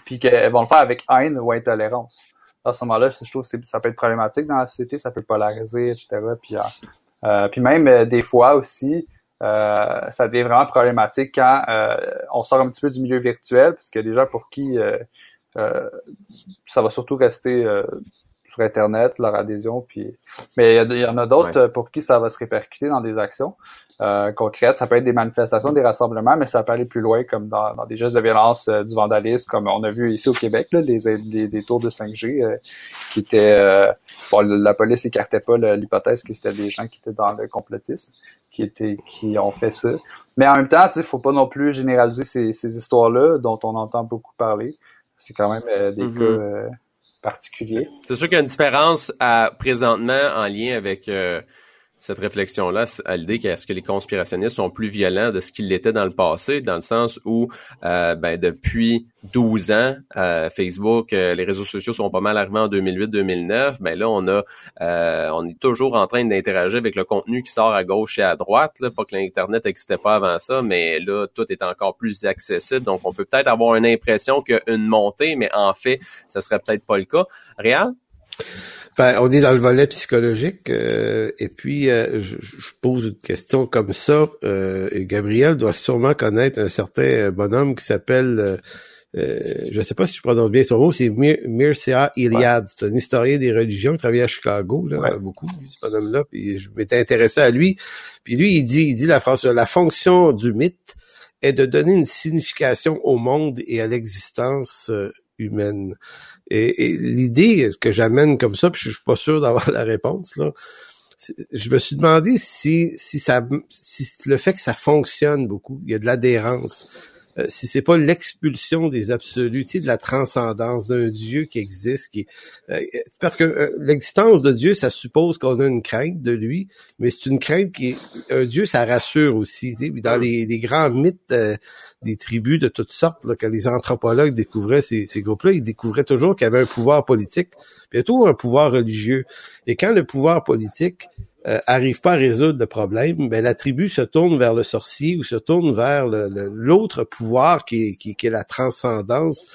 S4: puis qu'elles vont le faire avec haine ou intolérance. À ce moment-là, je trouve que ça peut être problématique dans la société, ça peut polariser, etc. Puis, euh, puis même des fois aussi, euh, ça devient vraiment problématique quand euh, on sort un petit peu du milieu virtuel, parce qu'il y a des gens pour qui ça va surtout rester sur Internet, leur adhésion. Puis... Mais il y, en a d'autres pour qui ça va se répercuter dans des actions euh, concrètes. Ça peut être des manifestations, des rassemblements, mais ça peut aller plus loin, comme dans, dans des gestes de violence, euh, du vandalisme, comme on a vu ici au Québec, là, des, des, des tours de 5G euh, qui étaient... Euh, bon, la police écartait pas l'hypothèse que c'était des gens qui étaient dans le complotisme, qui étaient qui ont fait ça. Mais en même temps, il faut pas non plus généraliser ces, ces histoires-là dont on entend beaucoup parler. C'est quand même des mm-hmm. cas
S3: C'est sûr qu'il y a une différence à, présentement en lien avec euh, cette réflexion-là à l'idée qu'est-ce que les conspirationnistes sont plus violents de ce qu'ils l'étaient dans le passé, dans le sens où euh, ben, depuis 12 ans, euh, Facebook, euh, les réseaux sociaux sont pas mal arrivés en 2008-2009, mais ben là on a, on est toujours en train d'interagir avec le contenu qui sort à gauche et à droite. Là. Pas que l'internet n'existait pas avant ça, mais là tout est encore plus accessible, donc on peut peut-être avoir une impression qu'il y a une montée, mais en fait, ce serait peut-être pas le cas. Réal?
S5: Ben, on est dans le volet psychologique, euh, et puis euh, je, pose une question comme ça. Euh, Gabriel doit sûrement connaître un certain bonhomme qui s'appelle, je ne sais pas si je prononce bien son mot, c'est Mir Mircea Iliad. C'est un historien des religions qui travaille à Chicago, là, beaucoup, ce bonhomme-là. Puis je m'étais intéressé à lui. Puis lui, il dit, il dit la phrase, la fonction du mythe est de donner une signification au monde et à l'existence humaine. Et, l'idée que j'amène comme ça, puis je suis pas sûr d'avoir la réponse, là, je me suis demandé si, si ça, si le fait que ça fonctionne beaucoup, il y a de l'adhérence, euh, si c'est pas l'expulsion des absolus, tu sais, de la transcendance d'un Dieu qui existe, qui euh, parce que euh, l'existence de Dieu, ça suppose qu'on a une crainte de lui, mais c'est une crainte qui un Dieu, ça rassure aussi. Tu sais, dans les, les grands mythes des tribus de toutes sortes, là, quand les anthropologues découvraient ces, ces groupes-là, ils découvraient toujours qu'il y avait un pouvoir politique, bientôt un pouvoir religieux. Et quand le pouvoir politique euh, arrive pas à résoudre le problème, ben la tribu se tourne vers le sorcier ou se tourne vers l'autre pouvoir qui est, qui, est, la transcendance.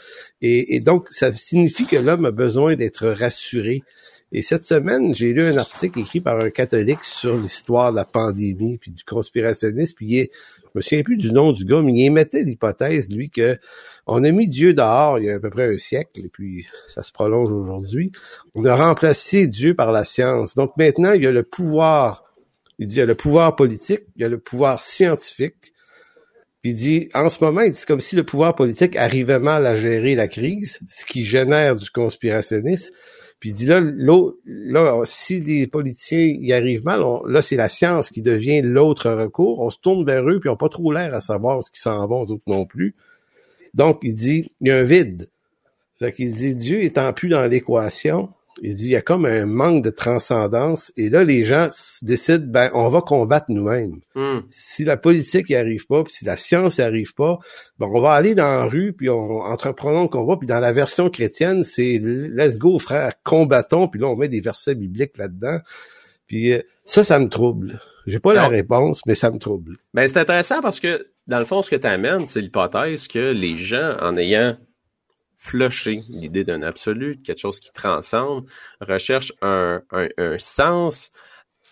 S5: Et, et, donc, ça signifie que l'homme a besoin d'être rassuré. Et cette semaine, j'ai lu un article écrit par un catholique sur l'histoire de la pandémie puis du conspirationnisme. Puis il est, me souviens plus du nom du gars, mais il émettait l'hypothèse, lui, que on a mis Dieu dehors il y a à peu près un siècle, et puis ça se prolonge aujourd'hui. On a remplacé Dieu par la science. Donc maintenant, il y a le pouvoir, il dit, il y a le pouvoir politique, il y a le pouvoir scientifique. Il dit, en ce moment, c'est comme si le pouvoir politique arrivait mal à gérer la crise, ce qui génère du conspirationnisme. Puis il dit là, là, si les politiciens y arrivent mal, là, c'est la science qui devient l'autre recours. On se tourne vers eux, puis ils n'ont pas trop l'air à savoir ce qui s'en va, d'autres non plus. Donc, il dit, il y a un vide. Fait qu'il dit, Dieu étant plus dans l'équation, il dit, il y a comme un manque de transcendance. Et là, les gens décident, ben, on va combattre nous-mêmes. Hmm. Si la politique n'y arrive pas, puis si la science n'y arrive pas, ben, on va aller dans la rue, puis on entreprenons le combat. Puis dans la version chrétienne, c'est let's go, frère, combattons. Puis là, on met des versets bibliques là-dedans. Puis euh, ça, ça me trouble. J'ai pas la réponse, mais ça me trouble.
S3: Ben, c'est intéressant parce que, dans le fond, ce que tu amènes, c'est l'hypothèse que les gens, en ayant flusher l'idée d'un absolu, quelque chose qui transcende, recherchent un, un, sens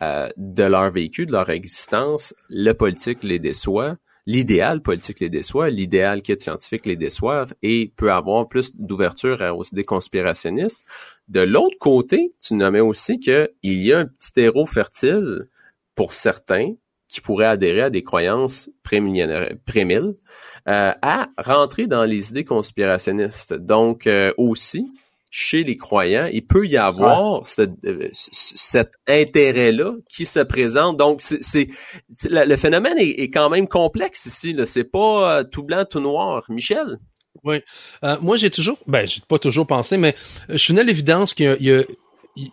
S3: euh, de leur vécu, de leur existence. Le politique les déçoit, l'idéal politique les déçoit, l'idéal quête scientifique les déçoivent et peut avoir plus d'ouverture aux idées conspirationnistes. De l'autre côté, tu nommais aussi qu'il y a un petit héros fertile pour certains qui pourraient adhérer à des croyances prémilles, euh, à rentrer dans les idées conspirationnistes. Donc euh, aussi, chez les croyants, il peut y avoir euh, cet intérêt-là qui se présente. Donc, c'est le phénomène est, quand même complexe ici. C'est pas tout blanc, tout noir. Michel?
S1: Oui. moi, j'ai toujours, ben, j'ai pas toujours pensé, mais je suis à l'évidence qu'il y a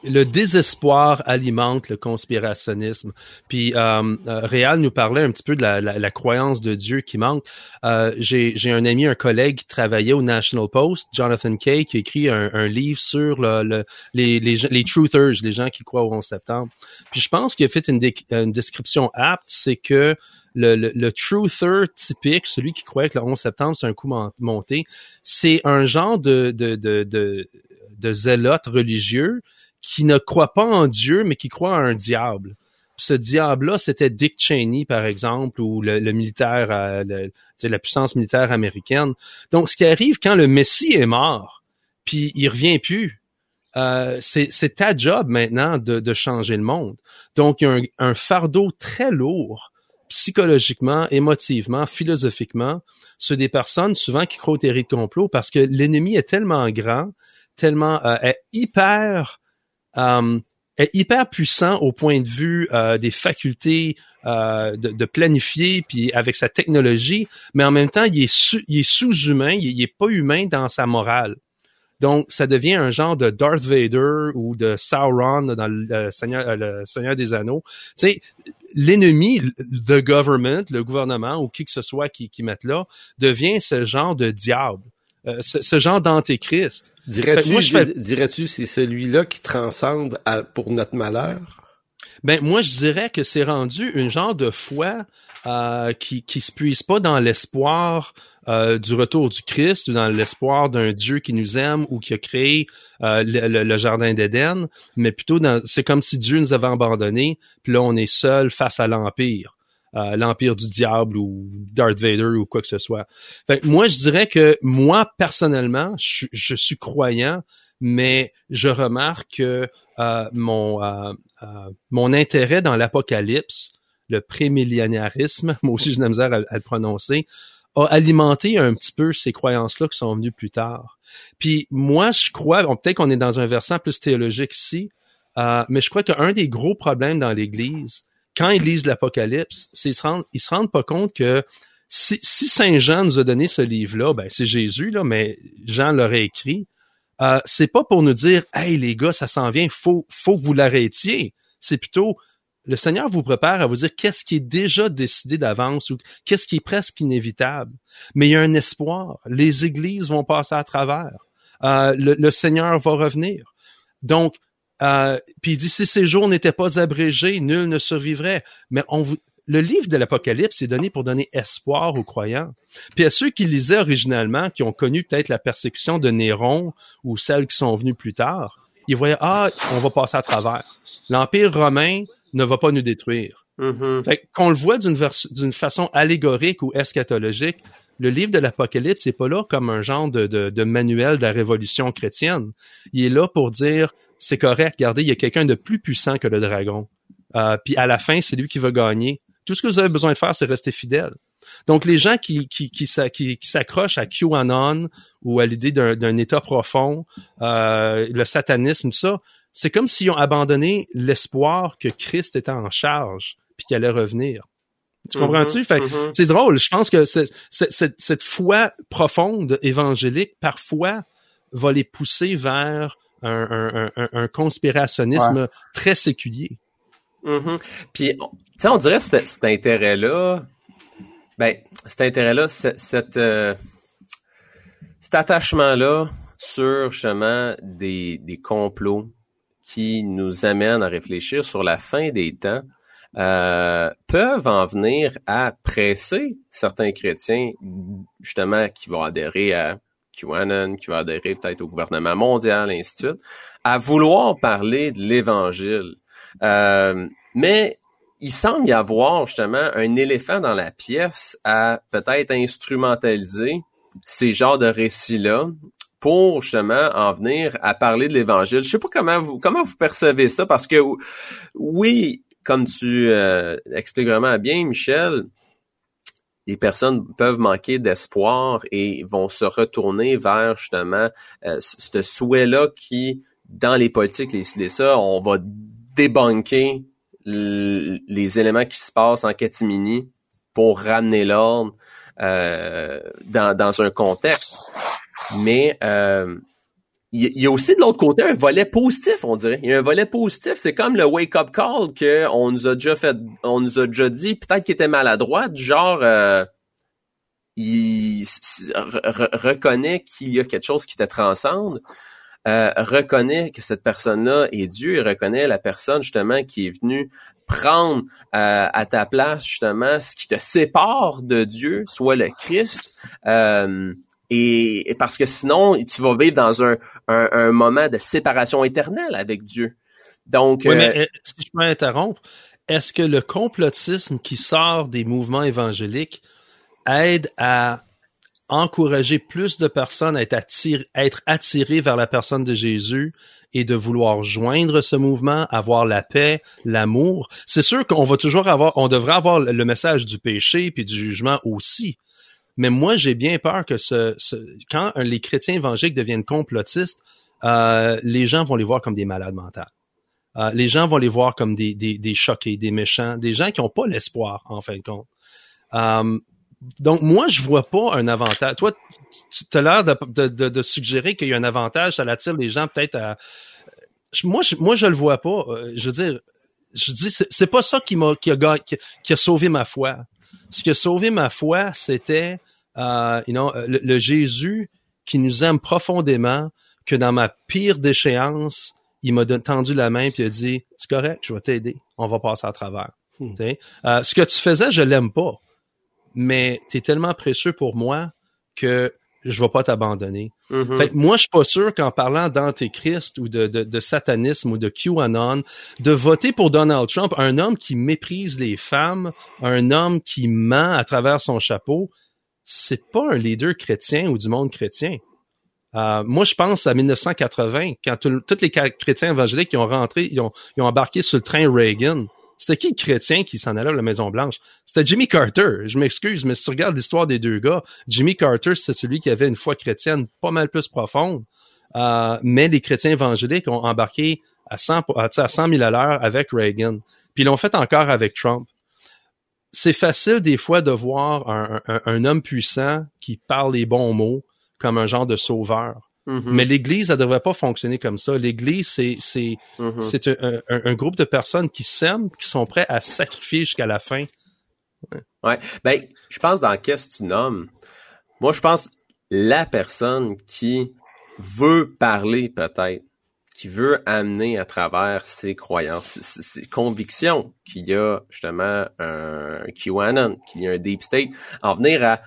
S1: le désespoir alimente le conspirationnisme. Puis euh, euh, Réal nous parlait un petit peu de la, la, la croyance de Dieu qui manque. Euh, J'ai un ami, un collègue qui travaillait au National Post, Jonathan Kay, qui a écrit un, un livre sur le, le, les, les, les truthers, les gens qui croient au 11 septembre. Puis je pense qu'il a fait une, une description apte, c'est que le, le, le, truther typique, celui qui croit que le 11 septembre, c'est un coup monté, c'est un genre de, de, de, de, de zélote religieux qui ne croit pas en Dieu, mais qui croit en un diable. ce diable-là, c'était Dick Cheney, par exemple, ou le, militaire, euh, la puissance militaire américaine. Donc, ce qui arrive quand le Messie est mort, puis il revient plus, euh, c'est ta job maintenant de, de, changer le monde. Donc, il y a un, un, fardeau très lourd psychologiquement, émotivement, philosophiquement sur des personnes souvent qui croient aux théories de complot parce que l'ennemi est tellement grand, tellement euh, est hyper euh, est hyper puissant au point de vue euh, des facultés euh, de, planifier, puis avec sa technologie, mais en même temps, il est, il est sous-humain, il, est pas humain dans sa morale. Donc, ça devient un genre de Darth Vader ou de Sauron dans le, Seigneur, le Seigneur des Anneaux. Tu l'ennemi, the government, le gouvernement ou qui que ce soit qui, qui mette là, devient ce genre de diable. Euh, ce, genre d'antéchrist.
S5: Dirais-tu, fais... dirais-tu, c'est celui-là qui transcende pour notre malheur?
S1: Ben moi je dirais que c'est rendu une genre de foi euh, qui qui se puise pas dans l'espoir euh, du retour du Christ ou dans l'espoir d'un Dieu qui nous aime ou qui a créé le, jardin d'Éden, mais plutôt dans c'est comme si Dieu nous avait abandonnés, puis là on est seul face à l'empire. Euh, l'Empire du Diable ou Darth Vader ou quoi que ce soit. Fait moi, je dirais que moi, personnellement, je, suis croyant, mais je remarque que euh, mon, euh, mon intérêt dans l'Apocalypse, le prémillénarisme, moi aussi j'ai de la misère à, le prononcer, a alimenté un petit peu ces croyances-là qui sont venues plus tard. Puis moi, je crois, peut-être qu'on est dans un versant plus théologique ici, mais je crois qu'un des gros problèmes dans l'Église, quand ils lisent l'Apocalypse, ils se rendent, ils se rendent pas compte que si, Saint Jean nous a donné ce livre-là, ben c'est Jésus là, mais Jean l'aurait écrit. Euh, c'est pas pour nous dire, hey les gars, ça s'en vient, faut, faut que vous l'arrêtiez. C'est plutôt le Seigneur vous prépare à vous dire qu'est-ce qui est déjà décidé d'avance ou qu'est-ce qui est presque inévitable. Mais il y a un espoir. Les églises vont passer à travers. Euh, le, le Seigneur va revenir. Donc, euh, puis il dit si ces jours n'étaient pas abrégés, nul ne survivrait. Mais on le livre de l'Apocalypse est donné pour donner espoir aux croyants. Puis à ceux qui lisaient originalement, qui ont connu peut-être la persécution de Néron ou celles qui sont venues plus tard, ils voyaient ah on va passer à travers. L'empire romain ne va pas nous détruire. Fait qu'on le voit d'une d'une façon allégorique ou eschatologique, le livre de l'Apocalypse n'est pas là comme un genre de, de, de, manuel de la révolution chrétienne. Il est là pour dire c'est correct, regardez, il y a quelqu'un de plus puissant que le dragon. Euh, puis à la fin, c'est lui qui va gagner. Tout ce que vous avez besoin de faire, c'est rester fidèle. Donc les gens qui qui qui, qui, s'accrochent à QAnon ou à l'idée d'un état profond, euh, le satanisme, tout ça, c'est comme s'ils ont abandonné l'espoir que Christ était en charge puis qu'il allait revenir. Tu comprends-tu? Mm-hmm, mm-hmm. C'est drôle. Je pense que cette foi profonde évangélique, parfois, va les pousser vers un, un, conspirationnisme très séculier.
S3: Mm-hmm. Puis, tu sais, on dirait cet, cet intérêt-là, ben, cet intérêt-là, cet, euh, cet attachement-là sur justement des, des complots qui nous amènent à réfléchir sur la fin des temps, euh, peuvent en venir à presser certains chrétiens, justement, qui vont adhérer à QAnon, qui va adhérer peut-être au gouvernement mondial, ainsi de suite, à vouloir parler de l'Évangile. Euh, mais il semble y avoir justement un éléphant dans la pièce à peut-être instrumentaliser ces genres de récits-là pour justement en venir à parler de l'Évangile. Je sais pas comment vous comment vous percevez ça parce que oui, comme tu euh, expliques vraiment bien, Michel, les personnes peuvent manquer d'espoir et vont se retourner vers justement euh, ce souhait-là qui, dans les politiques, les idées ça, on va débunker les éléments qui se passent en catimini pour ramener l'ordre euh, dans, dans un contexte. Mais euh, il y a aussi de l'autre côté un volet positif, on dirait. Il y a un volet positif, c'est comme le wake-up call que on nous a déjà fait, on nous a déjà dit, peut-être qu'il était maladroit, du genre, euh, il reconnaît qu'il y a quelque chose qui te transcende, euh, reconnaît que cette personne-là est Dieu, et reconnaît la personne justement qui est venue prendre euh, à ta place justement ce qui te sépare de Dieu, soit le Christ. Euh, et, parce que sinon, tu vas vivre dans un, un, moment de séparation éternelle avec Dieu. Donc,
S1: oui, mais euh, si je peux interrompre, est-ce que le complotisme qui sort des mouvements évangéliques aide à encourager plus de personnes à être, attirées, être attirées vers la personne de Jésus et de vouloir joindre ce mouvement, avoir la paix, l'amour? C'est sûr qu'on va toujours avoir, on devrait avoir le message du péché puis du jugement aussi. Mais moi, j'ai bien peur que ce, quand les chrétiens évangéliques deviennent complotistes, euh, les gens vont les voir comme des malades mentales. Euh, les gens vont les voir comme des, des, des choqués, des méchants, des gens qui n'ont pas l'espoir, en fin de compte. Euh, donc, moi, je vois pas un avantage. Toi, tu as l'air de, de, de, suggérer qu'il y a un avantage, ça attire les gens peut-être à... Moi, je, moi, je le vois pas. Euh, je veux dire, je dis, c'est pas ça qui m'a qui a, qui a sauvé ma foi. Ce qui a sauvé ma foi, c'était euh, you know, le, le, Jésus qui nous aime profondément, que dans ma pire déchéance, il m'a tendu la main puis il a dit, c'est correct, je vais t'aider, on va passer à travers. Hmm. Euh, ce que tu faisais, je l'aime pas, mais tu es tellement précieux pour moi que je vais pas t'abandonner. Mm-hmm. Fait moi, je suis pas sûr qu'en parlant d'antéchrist ou de, de, de, satanisme ou de QAnon, de voter pour Donald Trump, un homme qui méprise les femmes, un homme qui ment à travers son chapeau, c'est pas un leader chrétien ou du monde chrétien. Euh, moi, je pense à 1980, quand tous les chrétiens évangéliques qui ont rentré, ils ont, embarqué sur le train Reagan. C'était qui le chrétien qui s'en allait à la Maison Blanche? C'était Jimmy Carter. Je m'excuse, mais si tu regardes l'histoire des deux gars, Jimmy Carter, c'est celui qui avait une foi chrétienne pas mal plus profonde. Euh, mais les chrétiens évangéliques ont embarqué à 100, à 100 000 à l'heure avec Reagan. Puis ils l'ont fait encore avec Trump. C'est facile des fois de voir un, un, un homme puissant qui parle les bons mots comme un genre de sauveur. Mm-hmm. Mais l'Église, elle devrait pas fonctionner comme ça. L'Église, c'est c'est mm-hmm. c'est un, un, groupe de personnes qui s'aiment, qui sont prêts à sacrifier jusqu'à la fin.
S3: Ouais. Ben, je pense dans qu'est-ce que tu nommes. Moi, je pense la personne qui veut parler peut-être, qui veut amener à travers ses croyances, ses, convictions qu'il y a justement un QAnon, qu'il y a un deep state, en venir à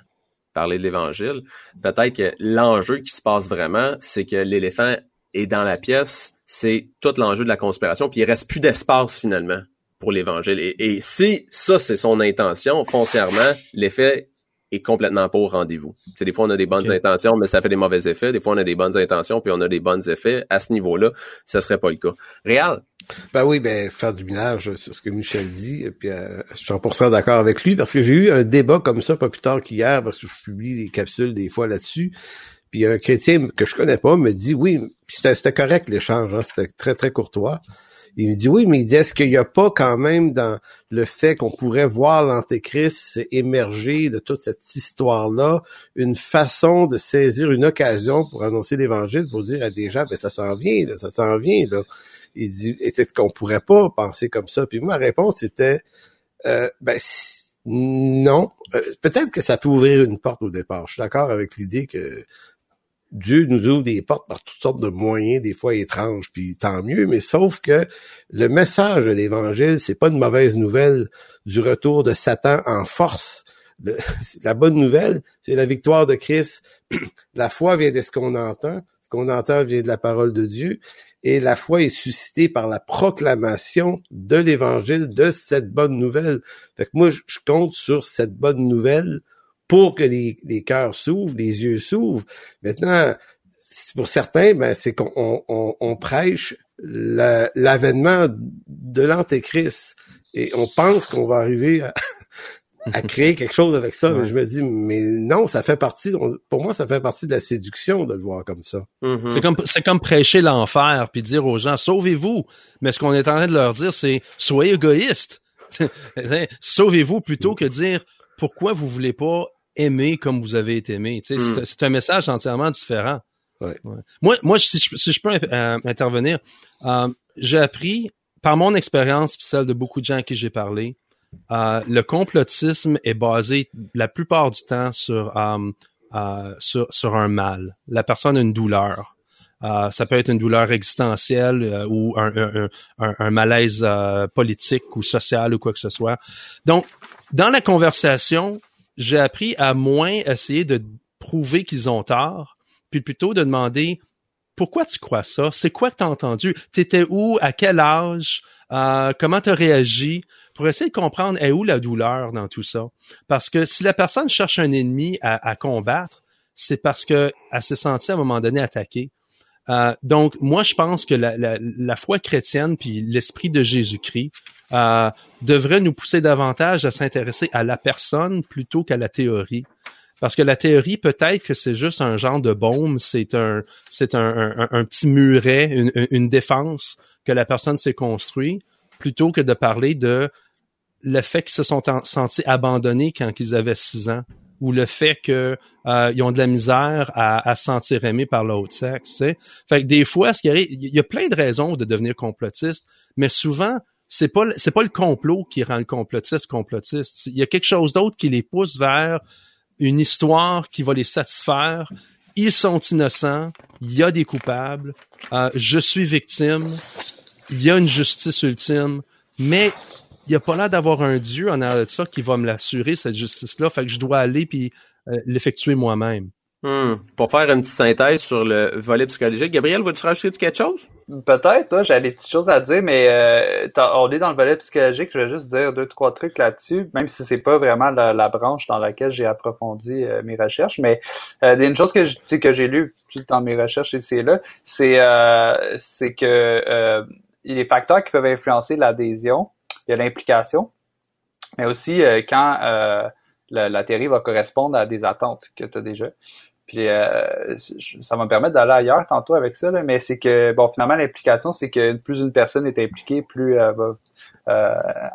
S3: parler de l'Évangile, peut-être que l'enjeu qui se passe vraiment, c'est que l'éléphant est dans la pièce, c'est tout l'enjeu de la conspiration, puis il reste plus d'espace finalement pour l'Évangile. Et, si ça, c'est son intention, foncièrement, l'effet est complètement pas au rendez-vous. C'est des fois on a des bonnes intentions, mais ça fait des mauvais effets. Des fois on a des bonnes intentions, puis on a des bons effets. À ce niveau-là, ça serait pas le cas. Réal,
S5: ben oui, ben faire du minage, c'est ce que Michel dit, et puis euh, je suis 100% d'accord avec lui, parce que j'ai eu un débat comme ça pas plus tard qu'hier, parce que je publie des capsules des fois là-dessus, puis un chrétien que je connais pas me dit, oui, c'était correct l'échange, hein, c'était très, très courtois. Il me dit, oui, mais il dit, est-ce qu'il n'y a pas quand même dans le fait qu'on pourrait voir l'Antéchrist émerger de toute cette histoire-là, une façon de saisir une occasion pour annoncer l'Évangile, pour dire à des gens, ben ça s'en vient, ça s'en vient, là. Il dit, et c'est qu'on pourrait pas penser comme ça. Puis ma réponse était, euh, ben non. Euh, peut-être que ça peut ouvrir une porte au départ. Je suis d'accord avec l'idée que Dieu nous ouvre des portes par toutes sortes de moyens, des fois étranges, puis tant mieux, mais sauf que le message de l'Évangile, c'est pas une mauvaise nouvelle du retour de Satan en force. la bonne nouvelle, c'est la victoire de Christ. la foi vient de ce qu'on entend. Ce qu'on entend vient de la parole de Dieu et la foi est suscitée par la proclamation de l'évangile, de cette bonne nouvelle. Fait que moi, je, compte sur cette bonne nouvelle pour que les, les cœurs s'ouvrent, les yeux s'ouvrent. Maintenant, pour certains, ben, c'est qu'on on, prêche l'avènement de l'Antéchrist. Et on pense qu'on va arriver à, à créer quelque chose avec ça. Mais je me dis, mais non, ça fait partie, pour moi, ça fait partie de la séduction de le voir comme ça.
S1: Mm-hmm. C'est comme, c'est comme prêcher l'enfer puis dire aux gens, sauvez-vous. Mais ce qu'on est en train de leur dire, c'est, soyez égoïstes. Sauvez-vous plutôt que dire, pourquoi vous voulez pas aimer comme vous avez été aimé. Mm. C'est un message entièrement différent. Ouais. Moi, moi, si je, si je peux euh, intervenir, euh, j'ai appris par mon expérience puis celle de beaucoup de gens à qui j'ai parlé, euh, le complotisme est basé la plupart du temps sur, sur, sur un mal. La personne a une douleur. Euh, ça peut être une douleur existentielle euh, ou un, un, un, un malaise euh, politique ou social ou quoi que ce soit. Donc, dans la conversation, j'ai appris à moins essayer de prouver qu'ils ont tort, puis plutôt de demander pourquoi tu crois ça? C'est quoi que tu entendu? T'étais où? À quel âge? Euh, comment tu as réagi? Pour essayer de comprendre est où la douleur dans tout ça? Parce que si la personne cherche un ennemi à, combattre, c'est parce qu'elle s'est sentie à un moment donné attaquée. Euh, donc, moi, je pense que la foi chrétienne puis l'esprit de Jésus-Christ euh, devrait nous pousser davantage à s'intéresser à la personne plutôt qu'à la théorie. Parce que la théorie, peut-être que c'est juste un genre de baume, c'est un, c'est un, un, petit muret, une, une, défense que la personne s'est construit, plutôt que de parler de le fait qu'ils se sont sentis abandonnés quand ils avaient six ans ou le fait que euh, ont de la misère à, à se sentir aimés par l'autre sexe. sais. Fait que des fois, qui il y a plein de raisons de devenir complotiste, mais souvent c'est pas c'est pas le complot qui rend le complotiste complotiste. Il y a quelque chose d'autre qui les pousse vers une histoire qui va les satisfaire. Ils sont innocents, il y a des coupables, euh, je suis victime, il y a une justice ultime, mais il n'y a pas l'air d'avoir un Dieu en arrière de ça qui va me l'assurer, cette justice-là. Fait que je dois aller puis euh, l'effectuer moi-même.
S3: Hmm. Pour faire une petite synthèse sur le volet psychologique, Gabriel, veux-tu rajouter quelque chose?
S4: Peut-être, j'ai des petites choses à dire, mais euh, on est dans le volet psychologique, je vais juste dire deux, trois trucs là-dessus, même si c'est pas vraiment la, branche dans laquelle j'ai approfondi euh, mes recherches, mais euh, une chose que que j'ai lu dans mes recherches ici et là, c'est c'est que les facteurs qui peuvent influencer l'adhésion, il y a l'implication, mais aussi euh, quand euh, la, la, théorie va correspondre à des attentes que tu as déjà. Puis euh, ça va me permettre d'aller ailleurs tantôt avec ça, mais c'est que bon finalement l'implication, c'est que plus une personne est impliquée, plus elle va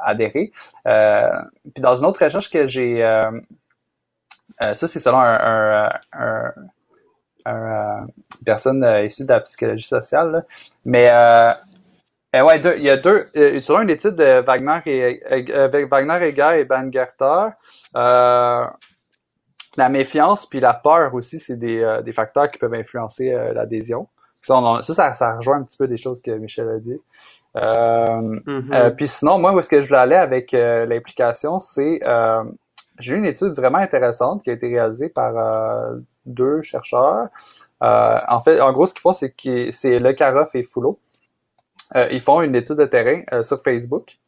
S4: adhérer. puis dans une autre recherche que j'ai, ça c'est selon un, un, un, personne issue de la psychologie sociale, mais eh ouais, il y a deux. Euh, selon une étude de Wagner et euh, Wagner et Guy et Bangerter, euh, la méfiance puis la peur aussi, c'est des, euh, des facteurs qui peuvent influencer l'adhésion. Ça, ça, ça, rejoint un petit peu des choses que Michel a dit. Mm-hmm. puis sinon, moi, où est-ce que je voulais aller avec l'implication, c'est j'ai eu une étude vraiment intéressante qui a été réalisée par deux chercheurs. en fait, en gros, ce qu'ils font, c'est que c'est Le Caroff et Foulot. Euh, ils font une étude de terrain euh, sur Facebook.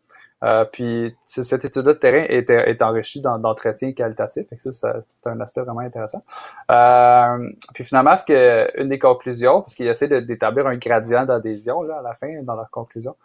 S4: Euh, puis cette étude de terrain est, est enrichie d'entretien qualitatif. ça, c'est un aspect vraiment intéressant. Euh, puis finalement, ce que une des conclusions, parce qu'ils essaient d'établir un gradient d'adhésion là à la fin dans leur conclusion,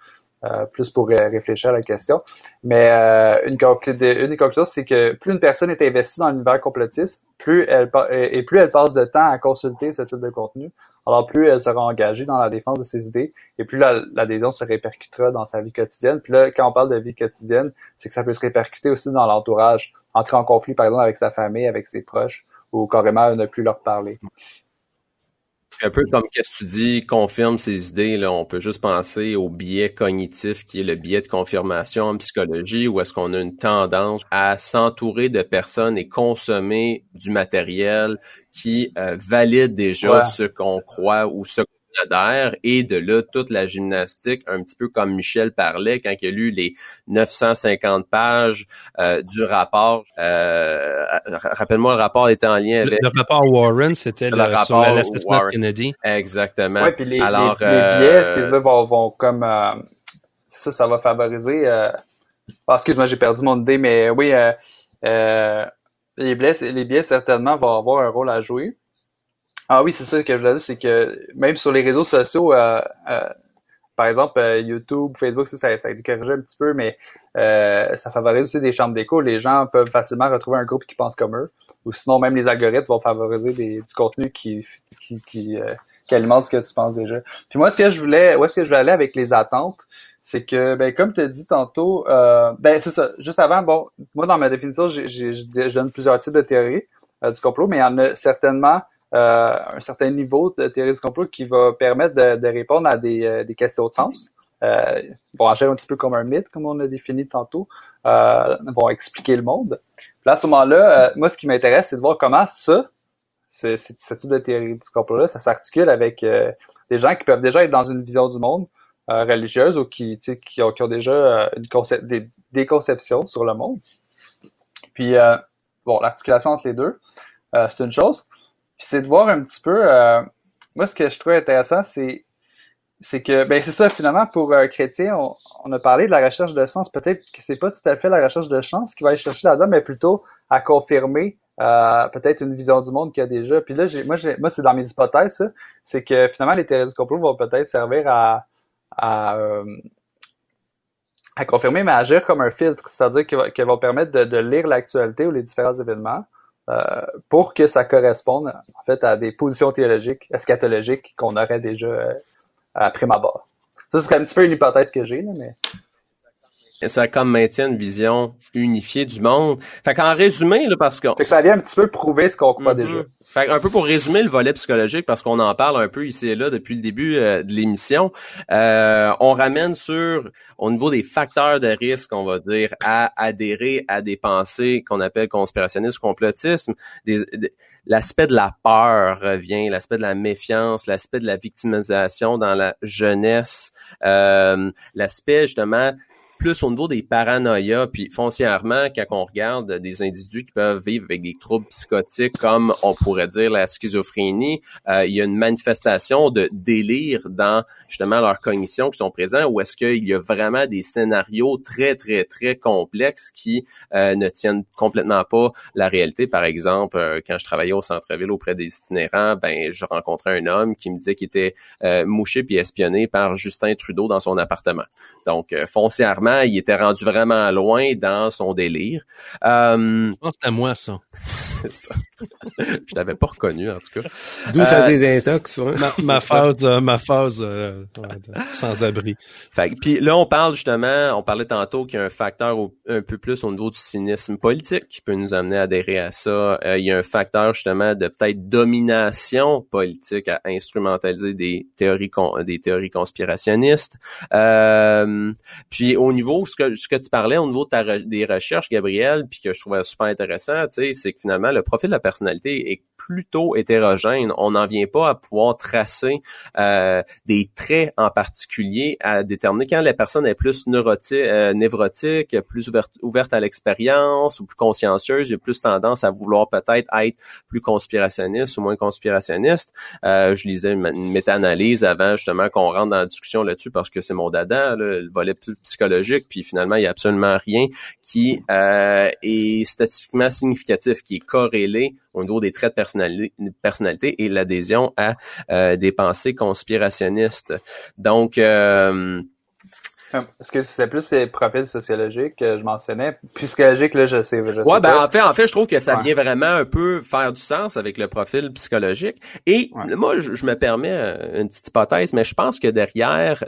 S4: euh, plus pour réfléchir à la question. Mais euh, une, une, des conclusions, c'est que plus une personne est investie dans l'univers complotiste, plus elle et plus elle passe de temps à consulter ce type de contenu, alors plus elle sera engagée dans la défense de ses idées et plus l'adhésion se répercutera dans sa vie quotidienne. Puis là, quand on parle de vie quotidienne, c'est que ça peut se répercuter aussi dans l'entourage, entrer en conflit par exemple avec sa famille, avec ses proches ou carrément ne plus leur parler
S3: un peu comme qu'est-ce que tu dis, confirme ses idées, là, on peut juste penser au biais cognitif qui est le biais de confirmation en psychologie, où est-ce qu'on a une tendance à s'entourer de personnes et consommer du matériel qui euh, valide déjà ce qu'on croit ou ce et de là toute la gymnastique, un petit peu comme Michel parlait quand il a lu les 950 pages euh, du rapport. Euh, rappelle-moi, le rapport était en lien avec...
S1: Le, rapport Warren, c'était le, le, rapport sur Kennedy.
S3: Exactement.
S4: Oui, puis les, Alors, les, les biais, excuse-moi, vont, vont comme... Euh, ça, ça va favoriser... Euh, oh, excuse-moi, j'ai perdu mon idée, mais oui, les biais, les biais certainement vont avoir un rôle à jouer. Ah oui, c'est ça que je voulais dire, c'est que même sur les réseaux sociaux, euh, euh, par exemple euh, YouTube, Facebook, ça, ça, ça a découragé un petit peu, mais ça favorise aussi des chambres d'écho. Les gens peuvent facilement retrouver un groupe qui pense comme eux. Ou sinon, même les algorithmes vont favoriser des, du contenu qui, qui, qui, qui alimente ce que tu penses déjà. Puis moi, ce que je voulais, où est-ce que je voulais aller avec les attentes, c'est que, ben, comme tu as dit tantôt, ben, c'est ça. Juste avant, bon, moi, dans ma définition, je donne plusieurs types de théories du complot, mais il y en a certainement un certain niveau de théorie du complot qui va permettre de, répondre à des, des, questions de sens. ils vont agir un petit peu comme un mythe, comme on a défini tantôt, vont expliquer le monde. Puis à ce moment-là, moi, ce qui m'intéresse, c'est de voir comment ça, ce, ce type de théorie du complot-là, ça s'articule avec des gens qui peuvent déjà être dans une vision du monde religieuse ou qui, qui, ont, qui ont déjà une des, des conceptions sur le monde. Puis, euh, bon, l'articulation entre les deux, euh, c'est une chose. Puis c'est de voir un petit peu, euh, moi, ce que je trouve intéressant, c'est c'est que, ben c'est ça, finalement, pour un chrétien, on, a parlé de la recherche de sens. Peut-être que c'est pas tout à fait la recherche de chance qui va aller chercher là-dedans, mais plutôt à confirmer peut-être une vision du monde qu'il y a déjà. Puis là, j'ai, moi, j'ai, moi, c'est dans mes hypothèses, ça, c'est que finalement, les théories du complot vont peut-être servir à, à, à confirmer, mais à agir comme un filtre, c'est-à-dire qu'elle va, permettre de, lire l'actualité ou les différents événements euh, pour que ça corresponde en fait à des positions théologiques, eschatologiques qu'on aurait déjà euh, à prime abord. Ça serait un petit peu une hypothèse que j'ai, mais
S3: ça comme maintient une vision unifiée du monde. Fait qu'en résumé, là, parce que...
S4: ça vient un petit peu prouver ce qu'on croit mm-hmm. déjà.
S3: Fait un peu pour résumer le volet psychologique, parce qu'on en parle un peu ici et là depuis le début euh, de l'émission, euh, on ramène sur, au niveau des facteurs de risque, on va dire, à adhérer à des pensées qu'on appelle conspirationnisme, complotisme, l'aspect de la peur revient, l'aspect de la méfiance, l'aspect de la victimisation dans la jeunesse, euh, l'aspect justement plus au niveau des paranoïas, puis foncièrement, quand on regarde des individus qui peuvent vivre avec des troubles psychotiques, comme on pourrait dire la schizophrénie, euh, il y a une manifestation de délire dans justement leurs cognitions qui sont présents, ou est-ce qu'il y a vraiment des scénarios très, très, très complexes qui euh, ne tiennent complètement pas la réalité? Par exemple, euh, quand je travaillais au centre-ville auprès des itinérants, ben je rencontrais un homme qui me disait qu'il était mouché puis espionné par Justin Trudeau dans son appartement. Donc, foncièrement, il était rendu vraiment loin dans son délire.
S1: Euh, c'est à moi, ça.
S3: c'est ça. Je t'avais pas reconnu, en tout cas.
S5: D'où ça euh, désintox,
S1: ma, phase, ma phase euh, sans abri.
S3: puis là, on parle justement, on parlait tantôt qu'il y a un facteur un peu plus au niveau du cynisme politique qui peut nous amener à adhérer à ça. il y a un facteur justement de peut-être domination politique à instrumentaliser des théories, des théories conspirationnistes. puis au niveau, ce que, ce que tu parlais au niveau de ta, des recherches, Gabriel, puis que je trouvais super intéressant, c'est que finalement, le profil de la personnalité est plutôt hétérogène. On n'en vient pas à pouvoir tracer euh, des traits en particulier à déterminer quand la personne est plus euh, névrotique, plus ouverte, ouverte à l'expérience ou plus consciencieuse, j'ai plus tendance à vouloir peut-être être plus conspirationniste ou moins conspirationniste. Euh, je lisais une, méta-analyse avant justement qu'on rentre dans la discussion là-dessus parce que c'est mon dada, le volet psychologique puis finalement, il n'y a absolument rien qui euh, est statistiquement significatif, qui est corrélé au niveau des traits de personnalité, et l'adhésion à euh, des pensées conspirationnistes. Donc, euh,
S4: est-ce que c'était plus les profils sociologiques que je mentionnais? Psychologique, là, je sais. Je
S3: ouais, ben, en fait, en fait, je trouve que ça vient vraiment un peu faire du sens avec le profil psychologique. Et moi, je, me permets euh, une petite hypothèse, mais je pense que derrière,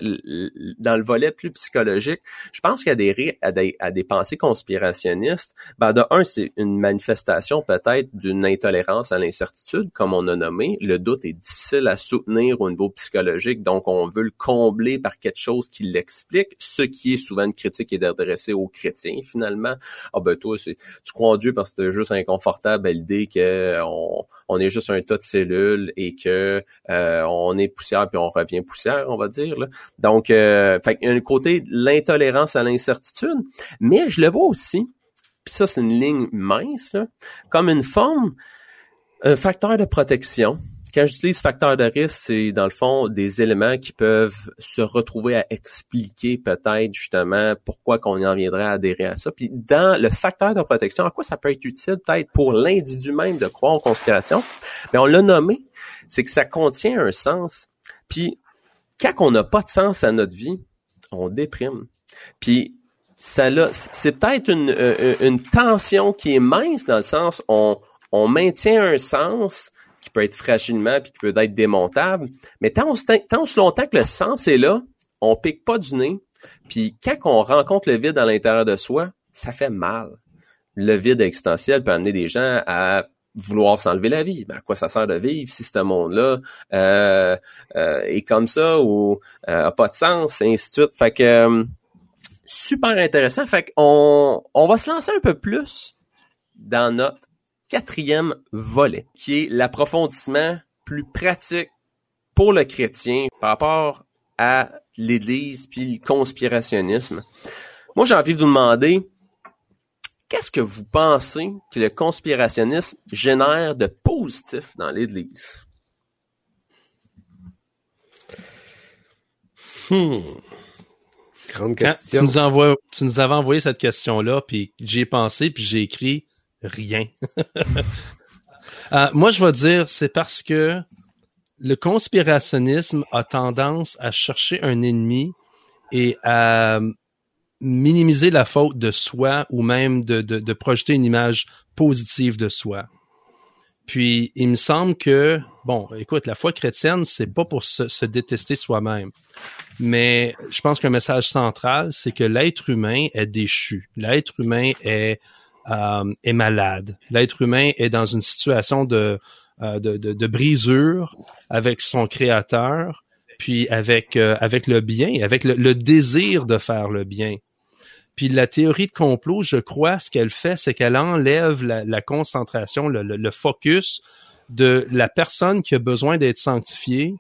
S3: dans le volet plus psychologique, je pense qu'adhérer à des, à des pensées conspirationnistes, ben, de un, c'est une manifestation peut-être d'une intolérance à l'incertitude, comme on a nommé. Le doute est difficile à soutenir au niveau psychologique, donc on veut le combler par quelque chose qui l'explique ce qui est souvent une critique est adressée aux chrétiens finalement. Ah ben toi, tu crois en Dieu parce que c'est juste inconfortable à l'idée qu'on on est juste un tas de cellules et que euh, on est poussière puis on revient poussière, on va dire. Donc, euh, il y a un côté l'intolérance à l'incertitude, mais je le vois aussi, puis ça c'est une ligne mince, comme une forme, un facteur de protection quand j'utilise facteur de risque, c'est dans le fond des éléments qui peuvent se retrouver à expliquer peut-être justement pourquoi qu'on en viendrait à adhérer à ça. Puis dans le facteur de protection, à quoi ça peut être utile peut-être pour l'individu même de croire en conspiration? Mais on l'a nommé, c'est que ça contient un sens. Puis quand on n'a pas de sens à notre vie, on déprime. Puis ça c'est peut-être une, euh, une, tension qui est mince dans le sens on, on maintient un sens, qui peut être fragilement puis qui peut être démontable. Mais tant, tant aussi longtemps que le sens est là, on pique pas du nez. Puis quand on rencontre le vide à l'intérieur de soi, ça fait mal. Le vide existentiel peut amener des gens à vouloir s'enlever la vie. Ben, à quoi ça sert de vivre si ce monde-là euh, euh, est comme ça ou euh, a pas de sens, et ainsi de suite. Fait que euh, super intéressant. Fait qu'on on va se lancer un peu plus dans notre quatrième volet, qui est l'approfondissement plus pratique pour le chrétien par rapport à l'Église puis le conspirationnisme. Moi, j'ai envie de vous demander Qu'est-ce que vous pensez que le conspirationnisme génère de positif dans l'Église?
S1: Hmm.
S5: Grande
S1: Quand tu
S5: question.
S1: nous, envoies, tu nous avais envoyé cette question-là, puis j'y ai pensé, puis j'ai écrit rien. Euh, moi, je vais dire, c'est parce que le conspirationnisme a tendance à chercher un ennemi et à minimiser la faute de soi ou même de, projeter une image positive de soi. Puis, il me semble que, bon, écoute, la foi chrétienne, c'est pas pour se, se détester soi-même. Mais je pense qu'un message central, c'est que l'être humain est déchu. L'être humain est, euh, est malade. L'être humain est dans une situation de, euh, de, de, brisure avec son créateur, puis avec, euh, avec le bien, avec le, désir de faire le bien. Puis la théorie de complot, je crois, ce qu'elle fait, c'est qu'elle enlève la, concentration, le, le focus de la personne qui a besoin d'être sanctifiée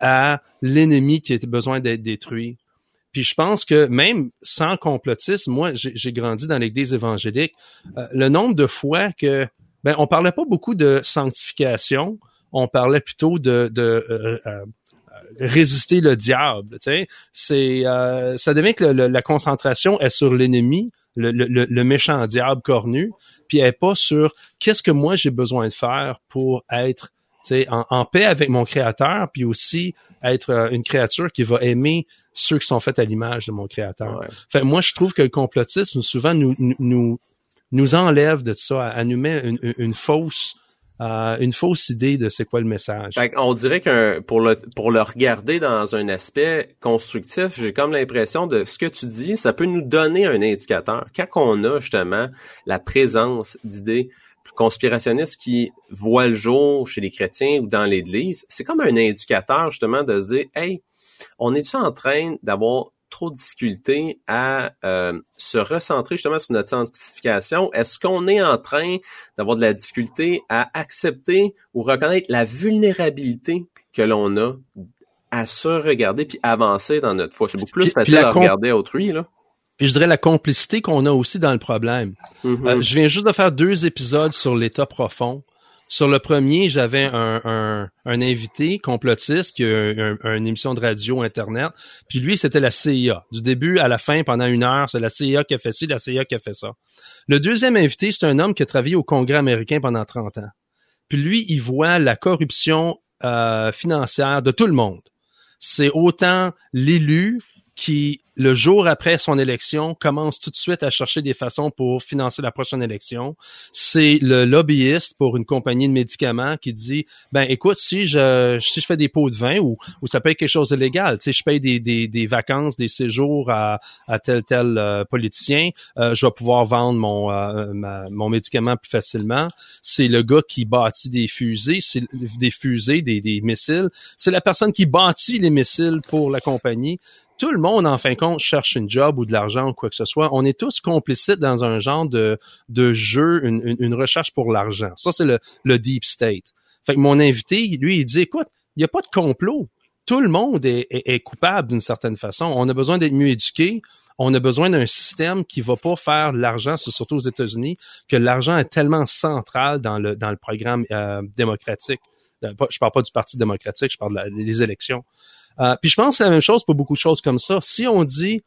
S1: à l'ennemi qui a besoin d'être détruit. Puis je pense que même sans complotisme, moi, j'ai grandi dans l'Église évangélique, euh, le nombre de fois que, ben, on parlait pas beaucoup de sanctification, on parlait plutôt de, de euh, euh, résister le diable. C'est, euh, ça devient que la concentration est sur l'ennemi, le, le, le- méchant diable cornu, puis elle est pas sur qu'est-ce que moi j'ai besoin de faire pour être en, en paix avec mon créateur, puis aussi être euh, une créature qui va aimer ceux qui sont faits à l'image de mon créateur.
S3: Ouais.
S1: Fait que moi, je trouve que le complotisme souvent nous nous nous, enlève de ça, elle nous met une, une- une fausse euh, une fausse idée de c'est quoi le message.
S3: Fait on dirait qu'un pour le pour le regarder dans un aspect constructif, j'ai comme l'impression de ce que tu dis, ça peut nous donner un indicateur. Quand on a justement la présence d'idées conspirationnistes qui voient le jour chez les chrétiens ou dans l'Église, c'est comme un indicateur justement de se dire, hey, on est-tu en train d'avoir trop de difficultés à euh, se recentrer justement sur notre sanctification? Est-ce qu'on est en train d'avoir de la difficulté à accepter ou reconnaître la vulnérabilité que l'on a à se regarder puis avancer dans notre foi? C'est beaucoup plus
S1: Puis-
S3: facile à regarder à autrui, là.
S1: Puis je dirais la complicité qu'on a aussi dans le problème.
S3: Mhm.
S1: Euh, je viens juste de faire deux épisodes sur l'état profond. Sur le premier, j'avais un, un, un invité complotiste qui a un- un- une émission de radio internet. Puis lui, c'était la CIA. Du début à la fin, pendant une heure, c'est la CIA qui a fait ci, la CIA qui a fait ça. Le deuxième invité, c'est un homme qui a travaillé au Congrès américain pendant 30 ans. Puis lui, il voit la corruption euh, financière de tout le monde. C'est autant l'élu qui, le jour après son élection, commence tout de suite à chercher des façons pour financer la prochaine élection. C'est le lobbyiste pour une compagnie de médicaments qui dit, ben écoute, si je si je fais des pots de vin ou, ou ça peut être quelque chose de légal, tu sais, je paye des, des, des vacances, des séjours à, à tel tel euh, politicien, euh, je vais pouvoir vendre mon euh, mon médicament plus facilement. C'est le gars qui bâtit des fusées, c'est des fusées, des, des missiles. C'est la personne qui bâtit les missiles pour la compagnie tout le monde, en fin de compte, cherche une job ou de l'argent ou quoi que ce soit. On est tous complicites dans un genre de, de jeu, une, une- recherche pour l'argent. Ça, c'est le, le deep state. Fait que mon invité, lui, il dit, écoute, il n'y a pas de complot. Tout le monde est, coupable d'une certaine façon. On a besoin d'être mieux éduqués. On a besoin d'un système qui va pas faire l'argent, c'est surtout aux États-Unis, que l'argent est tellement central dans le, dans le programme euh, démocratique. Euh, Je parle pas du Parti démocratique, je parle des élections. Euh, puis je pense que c'est la même chose pour beaucoup de choses comme ça. Si on dit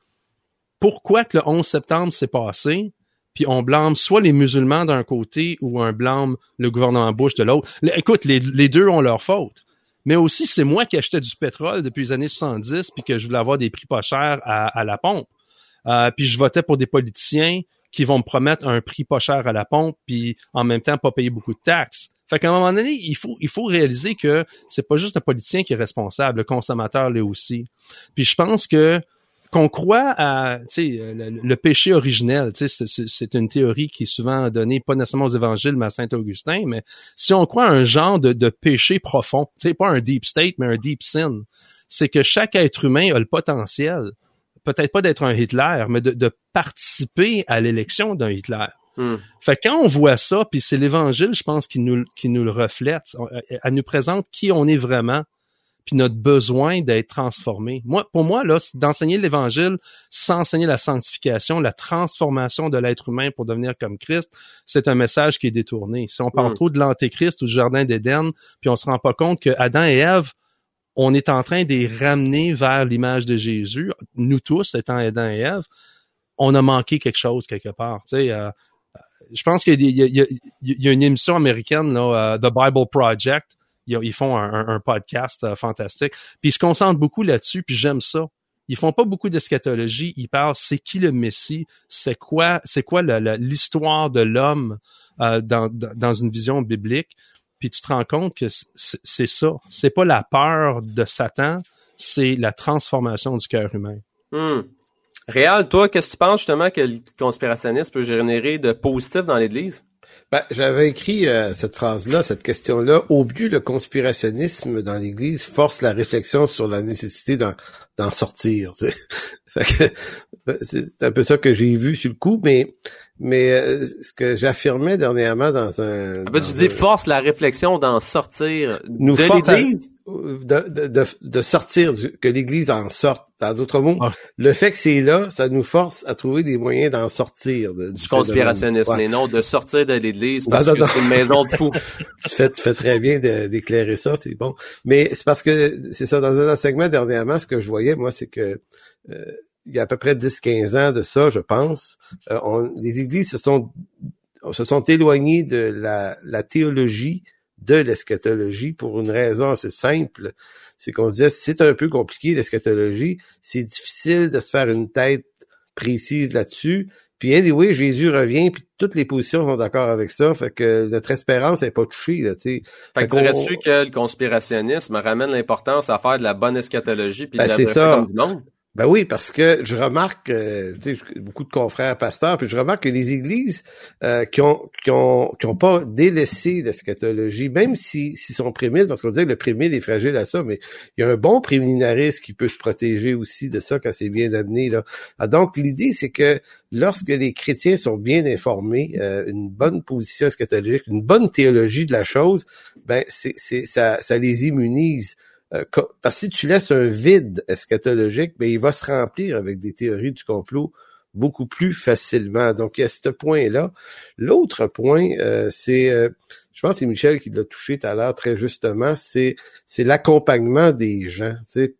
S1: pourquoi que le 11 septembre s'est passé, puis on blâme soit les musulmans d'un côté ou on blâme le gouvernement Bush de l'autre. Écoute, les, deux ont leur faute. Mais aussi, c'est moi qui achetais du pétrole depuis les années 70 puis que je voulais avoir des prix pas chers à, à la pompe. Euh, puis je votais pour des politiciens qui vont me promettre un prix pas cher à la pompe puis en même temps pas payer beaucoup de taxes. Fait qu'à un moment donné, il faut, il faut réaliser que c'est pas juste le politicien qui est responsable, le consommateur l'est aussi. Puis je pense que qu'on croit à le, le péché originel, c'est une théorie qui est souvent donnée pas nécessairement aux évangiles, mais à Saint-Augustin, mais si on croit à un genre de, de péché profond, pas un deep state, mais un deep sin, c'est que chaque être humain a le potentiel, peut-être pas d'être un Hitler, mais de, de participer à l'élection d'un Hitler. Hmm. Fait que quand on voit ça, puis c'est l'Évangile, je pense, qui nous, qui nous le reflète, elle nous présente qui on est vraiment, puis notre besoin d'être transformé. Moi, pour moi, là, d'enseigner l'Évangile, sans enseigner la sanctification, la transformation de l'être humain pour devenir comme Christ, c'est un message qui est détourné. Si on parle hmm. trop de l'Antéchrist ou du Jardin d'Éden, puis on se rend pas compte que Adam et Ève, on est en train de les ramener vers l'image de Jésus, nous tous étant Adam et Ève, on a manqué quelque chose quelque part. Tu sais, euh, je pense qu'il y, a une émission américaine, là, euh, The Bible Project. Ils, font un, podcast euh, fantastique. Puis ils se concentrent beaucoup là-dessus, puis j'aime ça. Ils font pas beaucoup d'eschatologie. Ils parlent c'est qui le Messie, c'est quoi, c'est quoi l'histoire de l'homme euh, dans, une vision biblique? Puis tu te rends compte que c'est ça. C'est pas la peur de Satan, c'est la transformation du cœur humain.
S3: Hmm. Réal, toi, qu'est-ce que tu penses justement que le conspirationnisme peut générer de positif dans l'Église?
S5: Ben, j'avais écrit euh, cette phrase-là, cette question-là. Au but, le conspirationnisme dans l'Église force la réflexion sur la nécessité d'en sortir. Ben, c'est un peu ça que j'ai vu sur le coup, mais mais euh, ce que j'affirmais dernièrement dans un...
S3: Ah ben, tu dis force la réflexion d'en sortir
S5: nous de l'Église? De, de, de, sortir, que l'Église en sorte. En d'autres mots, ah. le fait que c'est là, ça nous force à trouver des moyens d'en sortir.
S3: du conspirationnisme, et non de sortir de l'Église parce que c'est une maison de fous.
S5: tu, fais, tu fais très bien d'éclairer ça, c'est bon. Mais c'est parce que, c'est ça, dans un enseignement dernièrement, ce que je voyais, moi, c'est que... Euh, il y a à peu près 10-15 ans de ça, je pense, euh, on, les églises se sont se sont éloignées de la, la théologie de l'eschatologie pour une raison assez simple. C'est qu'on disait c'est un peu compliqué l'eschatologie, c'est difficile de se faire une tête précise là-dessus. Puis anyway, Jésus revient, puis toutes les positions sont d'accord avec ça, fait que notre espérance n'est pas touchée, là, tu sais.
S3: Fait, que dirais-tu que le conspirationnisme ramène l'importance à faire de la bonne eschatologie puis de ben, la comme du monde?
S5: Ben oui, parce que je remarque, euh, beaucoup de confrères pasteurs, puis je remarque que les églises euh, qui ont qui ont qui ont pas délaissé l'eschatologie, même s'ils si, sont prémiles, parce qu'on dit que le prémile est fragile à ça, mais il y a un bon préminariste qui peut se protéger aussi de ça quand c'est bien amené. Là. Ah, donc l'idée, c'est que lorsque les chrétiens sont bien informés, euh, une bonne position eschatologique, une bonne théologie de la chose, ben c'est, ça, ça les immunise parce que si tu laisses un vide eschatologique, ben, il va se remplir avec des théories du complot beaucoup plus facilement. Donc, il y a ce point-là. L'autre point, euh, c'est, euh, je pense que c'est Michel qui l'a touché tout à l'heure très justement, c'est, c'est l'accompagnement des gens. Tu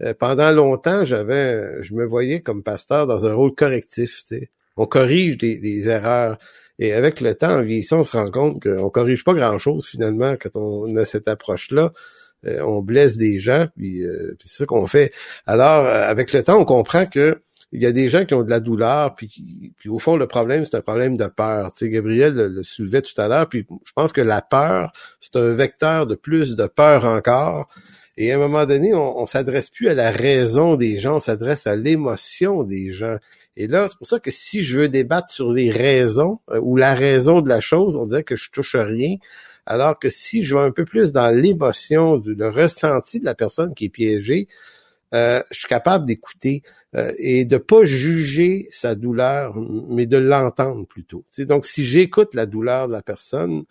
S5: sais. pendant longtemps, j'avais, je me voyais comme pasteur dans un rôle correctif. Tu sais. On corrige des, des erreurs. Et avec le temps, en vieillissant, on se rend compte qu'on corrige pas grand-chose finalement quand on a cette approche-là. Euh, on blesse des gens, puis, euh, c'est ça qu'on fait. Alors, euh, avec le temps, on comprend que il y a des gens qui ont de la douleur, puis, puis au fond, le problème, c'est un problème de peur. Tu sais, Gabriel le, soulevait tout à l'heure, puis je pense que la peur, c'est un vecteur de plus de peur encore. Et à un moment donné, on, on s'adresse plus à la raison des gens, on s'adresse à l'émotion des gens. Et là, c'est pour ça que si je veux débattre sur les raisons ou la raison de la chose, on dirait que je touche rien. Alors que si je vais un peu plus dans l'émotion, le ressenti de la personne qui est piégée, euh, je suis capable d'écouter euh, et de pas juger sa douleur, mais de l'entendre plutôt. donc, si j'écoute la douleur de la personne,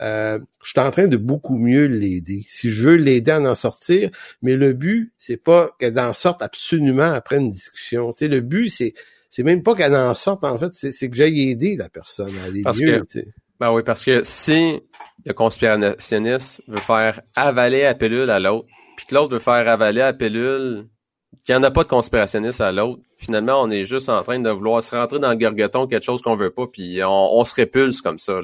S5: euh, je suis en train de beaucoup mieux l'aider. Si je veux l'aider à en sortir, mais le but, c'est pas qu'elle en sorte absolument après une discussion. le but, c'est c'est même pas qu'elle en sorte, en fait, c'est que j'aille aider la personne à aller mieux.
S3: Ben oui, parce que si le conspirationniste veut faire avaler la pilule à l'autre, puis que l'autre veut faire avaler la pilule, qu'il n'y en a pas de conspirationniste à l'autre, finalement, on est juste en train de vouloir se rentrer dans le gargoton quelque chose qu'on veut pas, puis on, se répulse comme ça.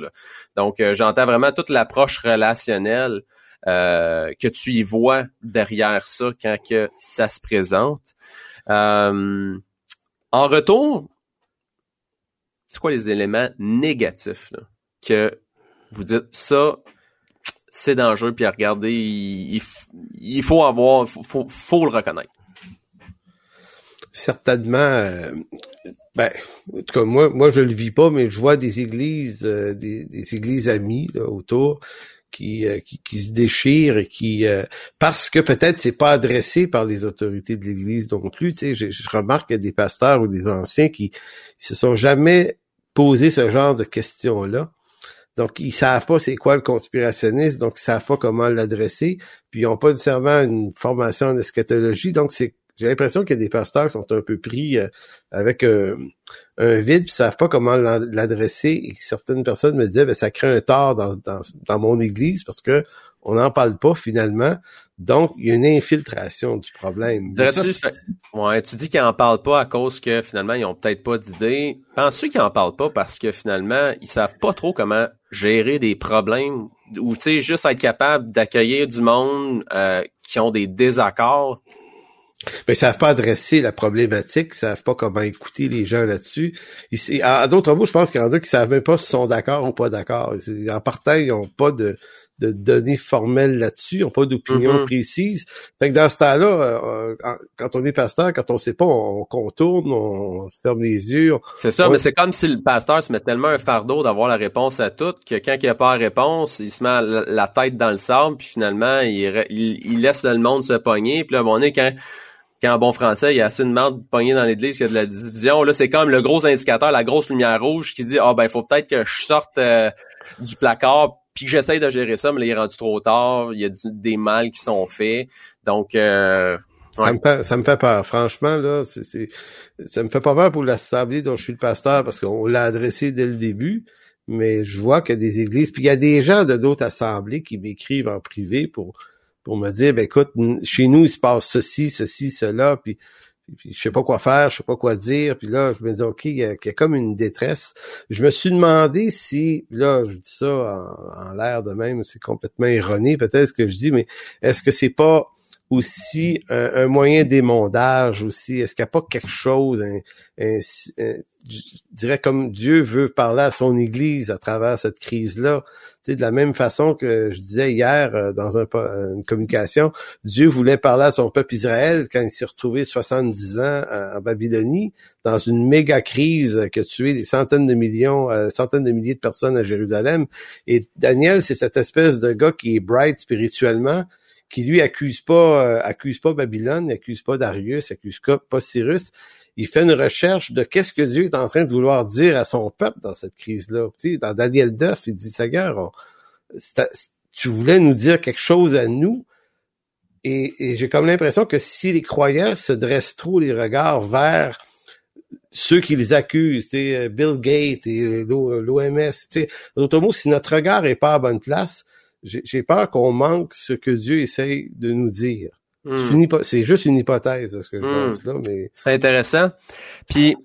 S3: Donc, euh, j'entends vraiment toute l'approche relationnelle euh, que tu y vois derrière ça quand que ça se présente. Euh, en retour, c'est quoi les éléments négatifs là? Que vous dites ça, c'est dangereux, puis à regarder, il, faut avoir, faut, faut, le reconnaître.
S5: certainement, euh, ben, en tout cas, moi, moi, je le vis pas, mais je vois des églises, euh, des, églises amies là, autour qui, euh, qui, se déchirent et qui parce que peut-être c'est pas adressé par les autorités de l'Église non plus. Tu sais, je, remarque des pasteurs ou des anciens qui se sont jamais posé ce genre de questions-là. Donc, ils savent pas c'est quoi le conspirationniste, donc ils savent pas comment l'adresser, puis ils ont pas nécessairement une formation en eschatologie, donc c'est j'ai l'impression qu'il y a des pasteurs qui sont un peu pris euh, avec un, vide, puis savent pas comment l'adresser. Et certaines personnes me disaient, ben, ça crée un tort dans, dans, dans mon église parce que on n'en parle pas finalement. Donc, il y a une infiltration du problème.
S3: tu ouais, tu dis qu'ils n'en parlent pas à cause que finalement, ils ont peut-être pas d'idée. Penses-tu qu'ils n'en parlent pas parce que finalement, ils savent pas trop comment gérer des problèmes ou, tu sais, juste être capable d'accueillir du monde euh, qui ont des désaccords?
S5: Mais ils savent pas adresser la problématique, ils savent pas comment écouter les gens là-dessus. À d'autres mots, je pense qu'il y en a qui savent même pas s'ils sont d'accord ou pas d'accord. En partant, ils n'ont pas de, de données formelles là-dessus, ils n'ont pas d'opinion mm-hmm. précise. Fait que dans ce temps-là, euh, quand on est pasteur, quand on sait pas, on, contourne, on, se ferme les yeux.
S3: C'est ça, mais c'est comme si le pasteur se met tellement un fardeau d'avoir la réponse à tout que quand il n'y a pas la réponse, il se met la, tête dans le sable, puis finalement, il, il, laisse le monde se pogner. Puis là, on est quand quand en bon français, il y a assez de merde pognée dans l'église qu'il y a de la division. Là, c'est comme le gros indicateur, la grosse lumière rouge qui dit, ah ben, il faut peut-être que je sorte euh, du placard puis que j'essaye de gérer ça, mais là, il est rendu trop tard. Il y a des mal qui sont faits. Donc, euh,
S5: ça, me fait, ça me fait peur. Franchement, là, c'est, ça me fait pas peur pour l'assemblée dont je suis le pasteur parce qu'on l'a adressé dès le début. Mais je vois qu'il y a des églises, puis il y a des gens de d'autres assemblées qui m'écrivent en privé pour pour me dire, ben écoute, chez nous, il se passe ceci, ceci, cela, puis, puis, je sais pas quoi faire, je sais pas quoi dire, puis là, je me dis, OK, il y, a, comme une détresse. Je me suis demandé si, là, je dis ça en, l'air de même, c'est complètement erroné, peut-être que je dis, mais est-ce que c'est pas aussi un, moyen d'émondage aussi? Est-ce qu'il n'y a pas quelque chose, je dirais comme Dieu veut parler à son Église à travers cette crise-là? De la même façon que je disais hier euh, dans un, une communication, Dieu voulait parler à son peuple Israël quand il s'est retrouvé 70 ans en Babylonie, dans une méga crise qui a tué des centaines de millions, euh, centaines de milliers de personnes à Jérusalem. Et Daniel, c'est cette espèce de gars qui est bright spirituellement, qui lui accuse pas euh, accuse pas Babylone, n'accuse pas Darius, accuse pas Cyrus. Il fait une recherche de qu'est-ce que Dieu est en train de vouloir dire à son peuple dans cette crise-là. Tu sais, dans Daniel 9, il dit, Seigneur, tu voulais nous dire quelque chose à nous. Et, j'ai comme l'impression que si les croyants se dressent trop les regards vers ceux qui les accusent, Bill Gates et l'OMS, d'autres mots, si notre regard est pas à bonne place, j'ai peur qu'on manque ce que Dieu essaye de nous dire. Hmm. C'est juste une hypothèse, ce que je hmm. pense là, mais...
S3: C'est intéressant. Puis,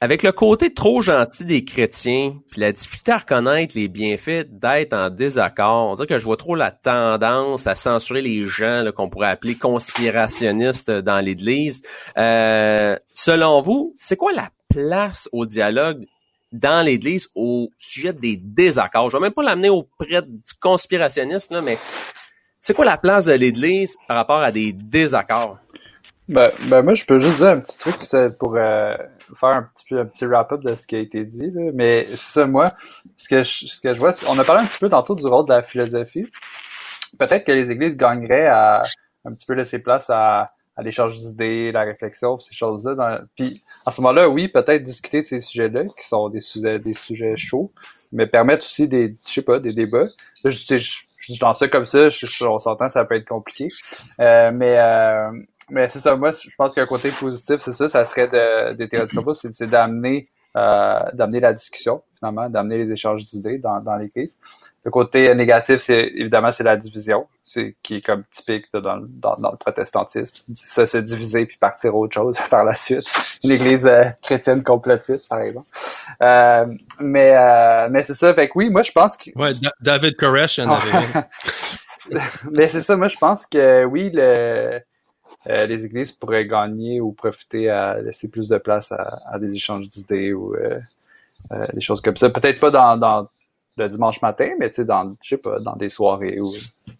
S3: avec le côté trop gentil des chrétiens, puis la difficulté à reconnaître les bienfaits d'être en désaccord, on dirait que je vois trop la tendance à censurer les gens qu'on pourrait appeler conspirationnistes dans l'Église. Euh, selon vous, c'est quoi la place au dialogue dans l'Église au sujet des désaccords. Je vais même pas l'amener auprès du conspirationniste, là, mais c'est quoi la place de l'Église par rapport à des désaccords?
S4: Ben, ben moi, je peux juste dire un petit truc pour euh, faire un petit un petit wrap-up de ce qui a été dit. Là. Mais ça, moi, ce que, je, ce que je vois, on a parlé un petit peu tantôt du rôle de la philosophie. Peut-être que les églises gagneraient à un petit peu laisser place à, à l'échange d'idées, la réflexion, ces choses-là. Puis à ce moment-là, oui, peut-être discuter de ces sujets-là, qui sont des sujets, des sujets chauds, mais permettre aussi des, je sais pas, des débats. je, je, je, dans ça comme ça, je, on s'entend, ça peut être compliqué. Euh, mais euh, mais c'est ça, moi, je pense qu'un côté positif, c'est ça, ça serait de, des théories c'est d'amener euh, d'amener la discussion, finalement, d'amener les échanges d'idées dans, dans les crises. Le côté négatif, c'est évidemment c'est la division, c'est qui est comme typique dans, dans, dans, le protestantisme. Ça se diviser puis partir autre chose par la suite. Une église euh, chrétienne complotiste, par exemple. Euh, mais euh, mais c'est ça. Fait que oui, moi je pense que.
S1: Ouais, David Koresh en avait.
S4: mais c'est ça. Moi je pense que oui, le, euh, les églises pourraient gagner ou profiter à laisser plus de place à, à des échanges d'idées ou des choses comme ça. Peut-être pas dans, dans le dimanche matin, mais tu sais, dans, je sais pas, dans des soirées où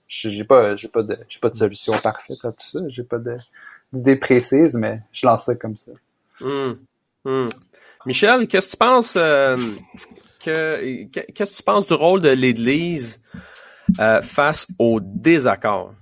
S4: j'ai pas, j'ai pas de, j'ai pas de solution parfaite à tout ça. J'ai pas de, d'idées précises, mais je lance ça comme ça.
S3: Hum, hum. Michel, qu'est-ce que tu penses euh, que qu'est-ce que tu penses du rôle de l'Église euh, face au désaccord?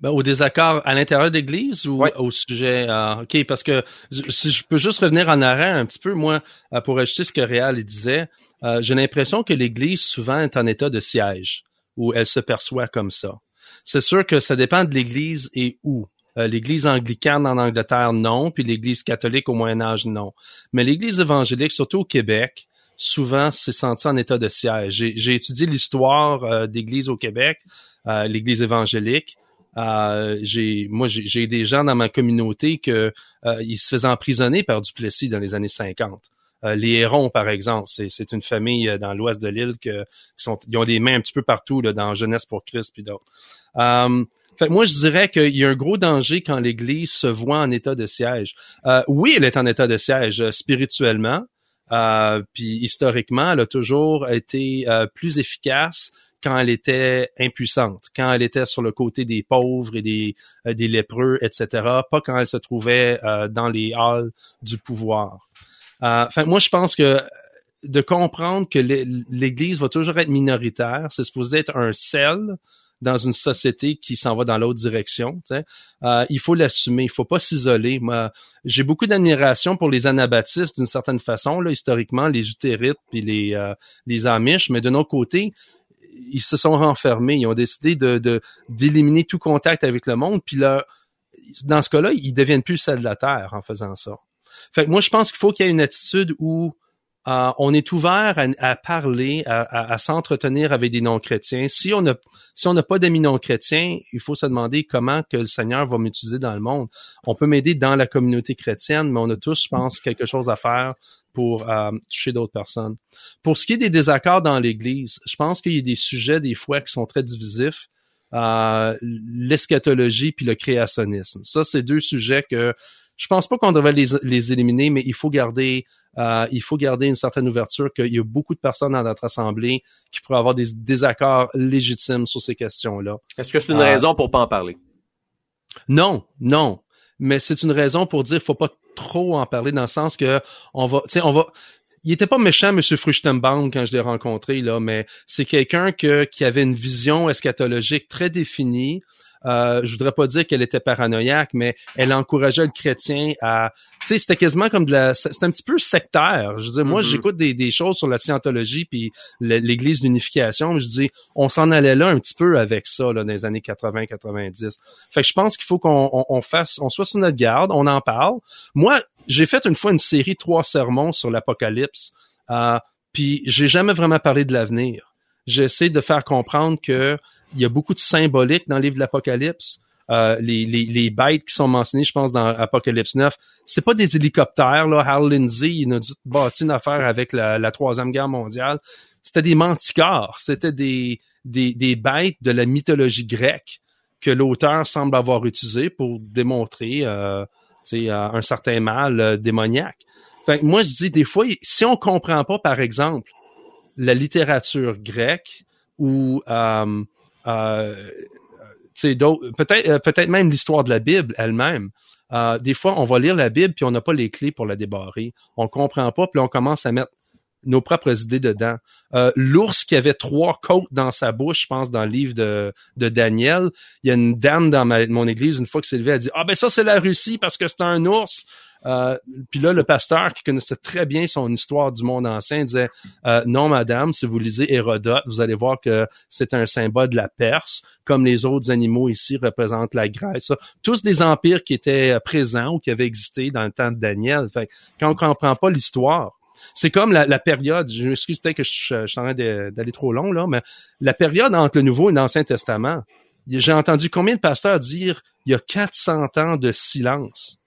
S1: Ben, au désaccord à l'intérieur d'Église ou au sujet euh, OK, parce que si je peux juste revenir en arrière un petit peu, moi, pour ajouter ce que Réal disait, euh, j'ai l'impression que l'Église souvent est en état de siège, où elle se perçoit comme ça. C'est sûr que ça dépend de l'Église et où. L'Église anglicane en Angleterre, non, puis l'Église catholique au Moyen Âge, non. Mais l'Église évangélique, surtout au Québec, souvent s'est sentie en état de siège. J'ai étudié l'histoire d'Église au Québec, l'Église évangélique. Euh, j'ai, moi, j'ai des gens dans ma communauté que euh, ils se faisaient emprisonner par Duplessis dans les années 50. Euh, les Hérons, par exemple, c'est une famille dans l'ouest de l'île qui sont, ils ont des mains un petit peu partout là, dans Jeunesse pour Christ puis d'autres. fait, moi, je dirais qu'il y a un gros danger quand l'Église se voit en état de siège. oui, elle est en état de siège spirituellement, puis historiquement, elle a toujours été plus efficace quand elle était impuissante, quand elle était sur le côté des pauvres et des, euh, des lépreux, etc., pas quand elle se trouvait euh, dans les halls du pouvoir. Euh, enfin, moi, je pense que de comprendre que l'Église va toujours être minoritaire, c'est supposé être un sel dans une société qui s'en va dans l'autre direction. Euh, il faut l'assumer, il faut pas s'isoler. Moi, j'ai beaucoup d'admiration pour les anabaptistes d'une certaine façon, là, historiquement, les utérites puis les euh, les amish, mais de notre côté, ils se sont renfermés, ils ont décidé de d'éliminer tout contact avec le monde, puis là, dans ce cas-là, ils deviennent plus celles de la terre en faisant ça. Fait que moi, je pense qu'il faut qu'il y ait une attitude où euh, on est ouvert à, parler, à, à, s'entretenir avec des non-chrétiens. Si on n'a si on n'a pas d'amis non-chrétiens, il faut se demander comment que le Seigneur va m'utiliser dans le monde. On peut m'aider dans la communauté chrétienne, mais on a tous, je pense, quelque chose à faire pour euh, toucher d'autres personnes. Pour ce qui est des désaccords dans l'Église, je pense qu'il y a des sujets des fois qui sont très divisifs. Euh, l'eschatologie puis le créationnisme. Ça, c'est deux sujets que je pense pas qu'on devrait les, éliminer, mais il faut garder euh, il faut garder une certaine ouverture qu'il y a beaucoup de personnes dans notre assemblée qui pourraient avoir des désaccords légitimes sur ces questions-là.
S3: Est-ce que c'est une raison pour pas en parler?
S1: Non, non. Mais c'est une raison pour dire qu'il faut pas trop en parler dans le sens que on va, tu sais, on va, il était pas méchant, M. Fruchtenbaum, quand je l'ai rencontré, là, mais c'est quelqu'un que, qui avait une vision eschatologique très définie, euh, je voudrais pas dire qu'elle était paranoïaque, mais elle encourageait le chrétien à, tu sais, c'était quasiment comme de la, c'était un petit peu sectaire. Je veux dire, moi, mm-hmm. j'écoute des, des choses sur la scientologie puis l'Église d'unification. Je dis, on s'en allait là un petit peu avec ça là, dans les années 80-90. Fait que je pense qu'il faut qu'on on, fasse, on soit sur notre garde, on en parle. Moi, j'ai fait une fois une série trois sermons sur l'Apocalypse, euh, puis j'ai jamais vraiment parlé de l'avenir. J'essaie de faire comprendre que il y a beaucoup de symboliques dans le livre de l'Apocalypse. Euh, les, les, les, bêtes qui sont mentionnées, je pense, dans Apocalypse 9, c'est pas des hélicoptères. Là. Hal Lindsey, il a dû bâtir une affaire avec la, la Troisième Guerre mondiale. C'était des manticores. C'était des, des, des bêtes de la mythologie grecque que l'auteur semble avoir utilisé pour démontrer euh, un certain mal euh, démoniaque. Fait moi, je dis des fois, si on comprend pas, par exemple, la littérature grecque ou euh, euh, peut-être euh, peut-être même l'histoire de la Bible elle-même. Euh, des fois, on va lire la Bible puis on n'a pas les clés pour la débarrer. On comprend pas puis on commence à mettre nos propres idées dedans. Euh, L'ours qui avait trois côtes dans sa bouche, je pense, dans le livre de, Daniel. Il y a une dame dans mon église, une fois que c'est levé, elle dit Ah ben ça, c'est la Russie parce que c'est un ours. Euh, puis là, le pasteur qui connaissait très bien son histoire du monde ancien disait euh, non, madame, si vous lisez Hérodote, vous allez voir que c'est un symbole de la Perse, comme les autres animaux ici représentent la Grèce. Tous des empires qui étaient présents ou qui avaient existé dans le temps de Daniel. Fait, quand on comprend pas l'histoire, c'est comme la, période, je m'excuse peut-être que je, suis en train d'aller trop long là, mais la période entre le Nouveau et l'Ancien Testament. J'ai entendu combien de pasteurs dire il y a 400 ans de silence?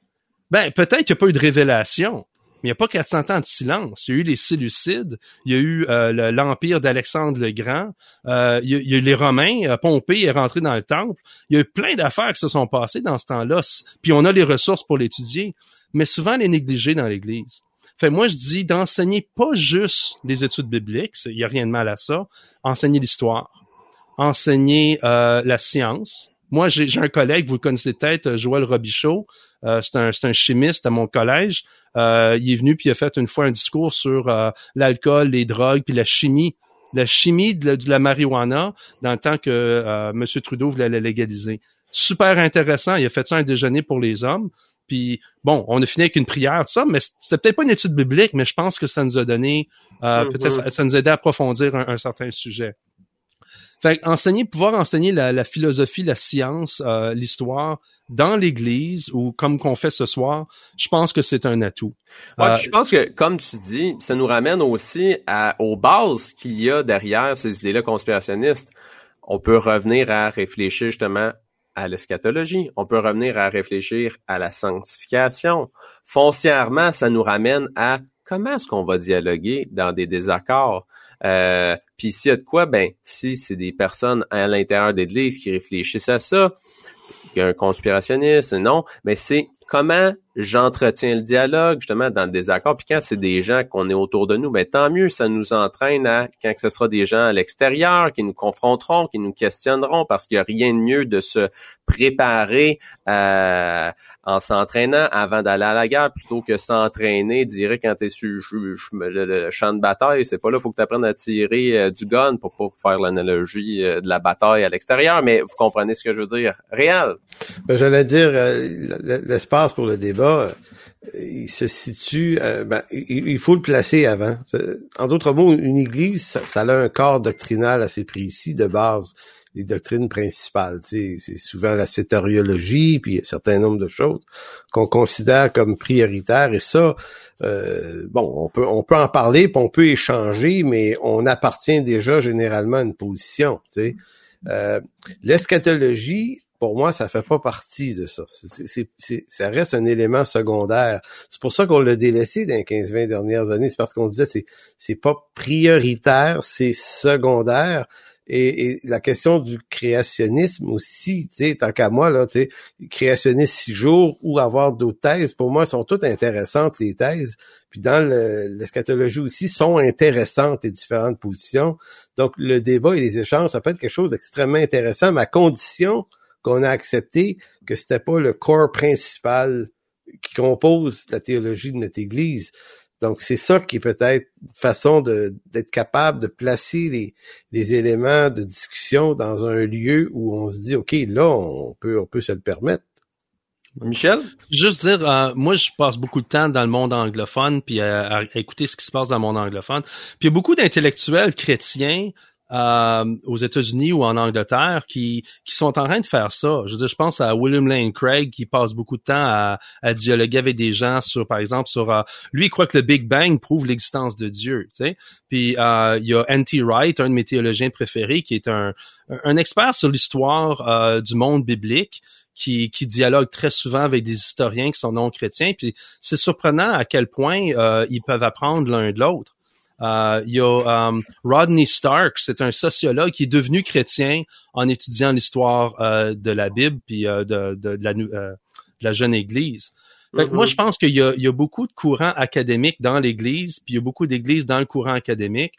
S1: Ben, peut-être qu'il n'y a pas eu de révélation, mais il n'y a pas 400 ans de silence. Il y a eu les Séleucides, il y a eu euh, l'empire d'Alexandre le Grand, euh, il, y a, eu les Romains, euh, Pompée est rentré dans le temple. Il y a eu plein d'affaires qui se sont passées dans ce temps-là, puis on a les ressources pour l'étudier, mais souvent les négliger dans l'Église. Fait moi, je dis d'enseigner pas juste les études bibliques, il n'y a rien de mal à ça, enseigner l'histoire, enseigner la science, Moi, j'ai un collègue, vous le connaissez peut-être, Joël Robichaud. c'est un, un chimiste à mon collège. il est venu puis il a fait une fois un discours sur l'alcool, les drogues puis la chimie la chimie de la, marijuana dans le temps que euh, M. Trudeau voulait la légaliser. Super intéressant. Il a fait ça un déjeuner pour les hommes. Puis bon, on a fini avec une prière, ça, mais c'était peut-être pas une étude biblique, mais je pense que ça nous a donné, euh, mm-hmm. peut-être ça, nous a aidé à approfondir un certain sujet. Fait enseigner, pouvoir enseigner la, philosophie, la science, euh, l'histoire dans l'Église ou comme qu'on fait ce soir, je pense que c'est un atout.
S3: Ouais, je pense que, comme tu dis, ça nous ramène aussi à, aux bases qu'il y a derrière ces idées-là conspirationnistes. On peut revenir à réfléchir justement à l'eschatologie. On peut revenir à réfléchir à la sanctification. Foncièrement, ça nous ramène à comment est-ce qu'on va dialoguer dans des désaccords. Euh, puis s'il y a de quoi, ben, si c'est des personnes à l'intérieur de l'Église qui réfléchissent à ça, un conspirationniste, non, mais c'est comment j'entretiens le dialogue justement dans le désaccord. Puis quand c'est des gens qu'on est autour de nous, ben tant mieux, ça nous entraîne à quand ce sera des gens à l'extérieur qui nous confronteront, qui nous questionneront, parce qu'il n'y a rien de mieux de se préparer euh, en s'entraînant avant d'aller à la guerre plutôt que s'entraîner, dirait quand tu es sur le, champ de bataille, c'est pas là, faut que tu apprennes à tirer euh, du gun pour pas faire l'analogie euh, de la bataille à l'extérieur, mais vous comprenez ce que je veux dire. Réel.
S5: Ben, J'allais dire l'espace pour le débat euh, il se situe, euh, ben, il, faut le placer avant. En d'autres mots, une église, ça, a un corps doctrinal assez précis de base, les doctrines principales. C'est souvent la sétériologie, puis un certain nombre de choses qu'on considère comme prioritaires. Et ça, euh, bon, on peut on peut en parler, puis on peut échanger, mais on appartient déjà généralement à une position. L'eschatologie pour moi, ça fait pas partie de ça. C'est, ça reste un élément secondaire. C'est pour ça qu'on l'a délaissé dans les 15-20 dernières années. C'est parce qu'on se disait c'est c'est pas prioritaire, c'est secondaire. Et, la question du créationnisme aussi, tu sais, tant qu'à moi, là, tu sais, créationniste six jours ou avoir d'autres thèses, pour moi, sont toutes intéressantes, les thèses. Puis dans l'eschatologie aussi, sont intéressantes les différentes positions. Donc, le débat et les échanges, ça peut être quelque chose d'extrêmement intéressant, mais à condition qu'on a accepté que c'était pas le corps principal qui compose la théologie de notre Église. Donc, c'est ça qui est peut-être une façon d'être capable de placer les, les, éléments de discussion dans un lieu où on se dit, OK, là, on peut, on peut se le permettre.
S3: Michel?
S1: Juste dire, euh, moi, je passe beaucoup de temps dans le monde anglophone, puis à, à, écouter ce qui se passe dans le monde anglophone. Puis il y a beaucoup d'intellectuels chrétiens euh, aux États-Unis ou en Angleterre qui, qui sont en train de faire ça. Je veux dire, je pense à William Lane Craig qui passe beaucoup de temps à, à dialoguer avec des gens sur, par exemple, sur euh, lui il croit que le Big Bang prouve l'existence de Dieu. Tu sais? Puis euh, il y a N.T. Wright, un de mes théologiens préférés, qui est un, un expert sur l'histoire euh, du monde biblique. Qui, qui, dialogue très souvent avec des historiens qui sont non chrétiens. Puis c'est surprenant à quel point euh, ils peuvent apprendre l'un de l'autre. Euh, il y a um, Rodney Stark, c'est un sociologue qui est devenu chrétien en étudiant l'histoire euh, de la Bible puis euh, de, de, la, de, la, jeune Église. Moi, mm-hmm. je pense qu'il y a, il y a beaucoup de courants académiques dans l'Église, puis il y a beaucoup d'églises dans le courant académique.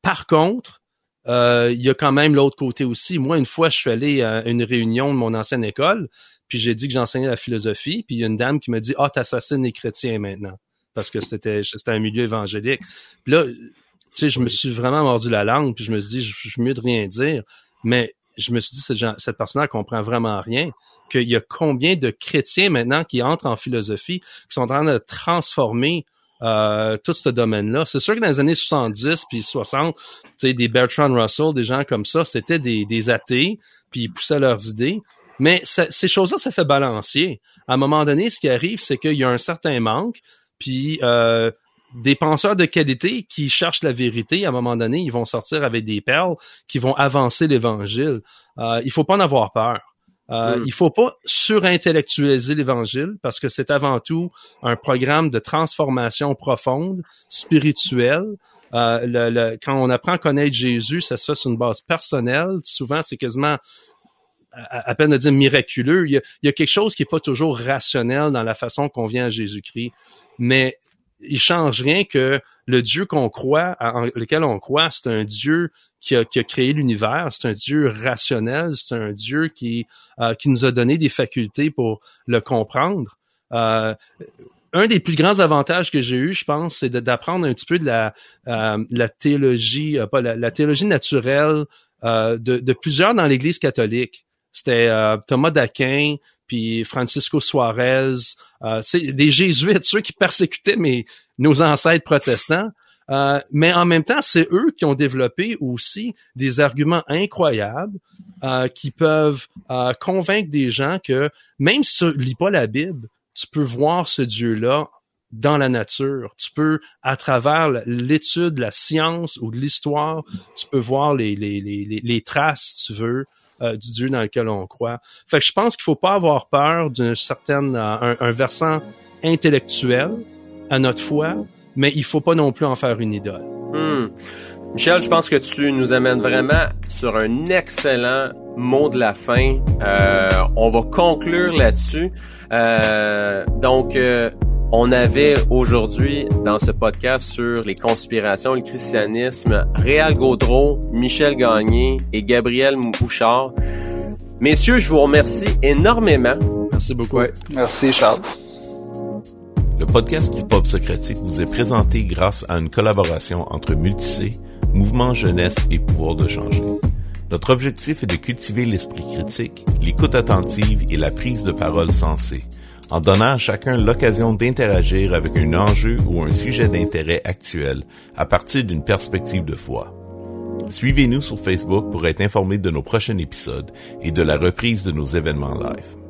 S1: Par contre, euh, il y a quand même l'autre côté aussi. Moi, une fois, je suis allé à une réunion de mon ancienne école, puis j'ai dit que j'enseignais la philosophie, puis il y a une dame qui m'a dit « Ah, t'assassines les chrétiens maintenant » parce que c'était c'était un milieu évangélique. Puis là, tu sais, je me suis vraiment mordu la langue, puis je me suis dit, je, suis mieux de rien dire. Mais je me suis dit, cette, cette personne-là comprend vraiment rien. Qu'il y a combien de chrétiens maintenant qui entrent en philosophie, qui sont en train de transformer euh, tout ce domaine-là. C'est sûr que dans les années 70 puis 60, tu sais, des Bertrand Russell, des gens comme ça, c'était des, des athées, puis ils poussaient leurs idées. Mais ces choses-là, ça fait balancier. À un moment donné, ce qui arrive, c'est qu'il y a un certain manque, puis euh, des penseurs de qualité qui cherchent la vérité, à un moment donné, ils vont sortir avec des perles qui vont avancer l'Évangile. Euh, il faut pas en avoir peur. Euh, mm. Il faut pas surintellectualiser l'Évangile parce que c'est avant tout un programme de transformation profonde, spirituelle. Euh, le, quand on apprend à connaître Jésus, ça se fait sur une base personnelle. Souvent, c'est quasiment à, peine de dire miraculeux. Il y, a, il y a quelque chose qui est pas toujours rationnel dans la façon qu'on vient à Jésus-Christ mais il change rien que le Dieu qu'on croit, en lequel on croit, c'est un Dieu qui a, créé l'univers, c'est un Dieu rationnel, c'est un Dieu qui, euh, qui nous a donné des facultés pour le comprendre. Euh, un des plus grands avantages que j'ai eu, je pense, c'est d'apprendre un petit peu de la, euh, théologie, pas la, théologie naturelle de, plusieurs dans l'Église catholique. C'était Thomas d'Aquin, puis Francisco Suarez, c'est des jésuites, ceux qui persécutaient mes, nos ancêtres protestants. Euh, mais en même temps, c'est eux qui ont développé aussi des arguments incroyables euh, qui peuvent euh, convaincre des gens que même si tu lis pas la Bible, tu peux voir ce Dieu-là dans la nature. Tu peux, à travers l'étude, la science ou l'histoire, tu peux voir les, les, les, les traces, si tu veux, du Dieu dans lequel on croit. Fait que je pense qu'il faut pas avoir peur d'un certain un, un versant intellectuel à notre foi, mais il faut pas non plus en faire une idole.
S3: Hmm. Michel, je pense que tu nous amènes vraiment sur un excellent mot de la fin. Euh, on va conclure là-dessus. Euh, donc, euh, on avait aujourd'hui dans ce podcast sur les conspirations, le christianisme, Réal Gaudreau, Michel Gagné et Gabriel Bouchard. Messieurs, je vous remercie énormément.
S1: Merci beaucoup.
S4: Merci Charles.
S2: Le podcast du Pop Socratique vous est présenté grâce à une collaboration entre Multicé, Mouvement Jeunesse et Pouvoir de changer. Notre objectif est de cultiver l'esprit critique, l'écoute attentive et la prise de parole sensée, en donnant à chacun l'occasion d'interagir avec un enjeu ou un sujet d'intérêt actuel à partir d'une perspective de foi. Suivez-nous sur Facebook pour être informé de nos prochains épisodes et de la reprise de nos événements live.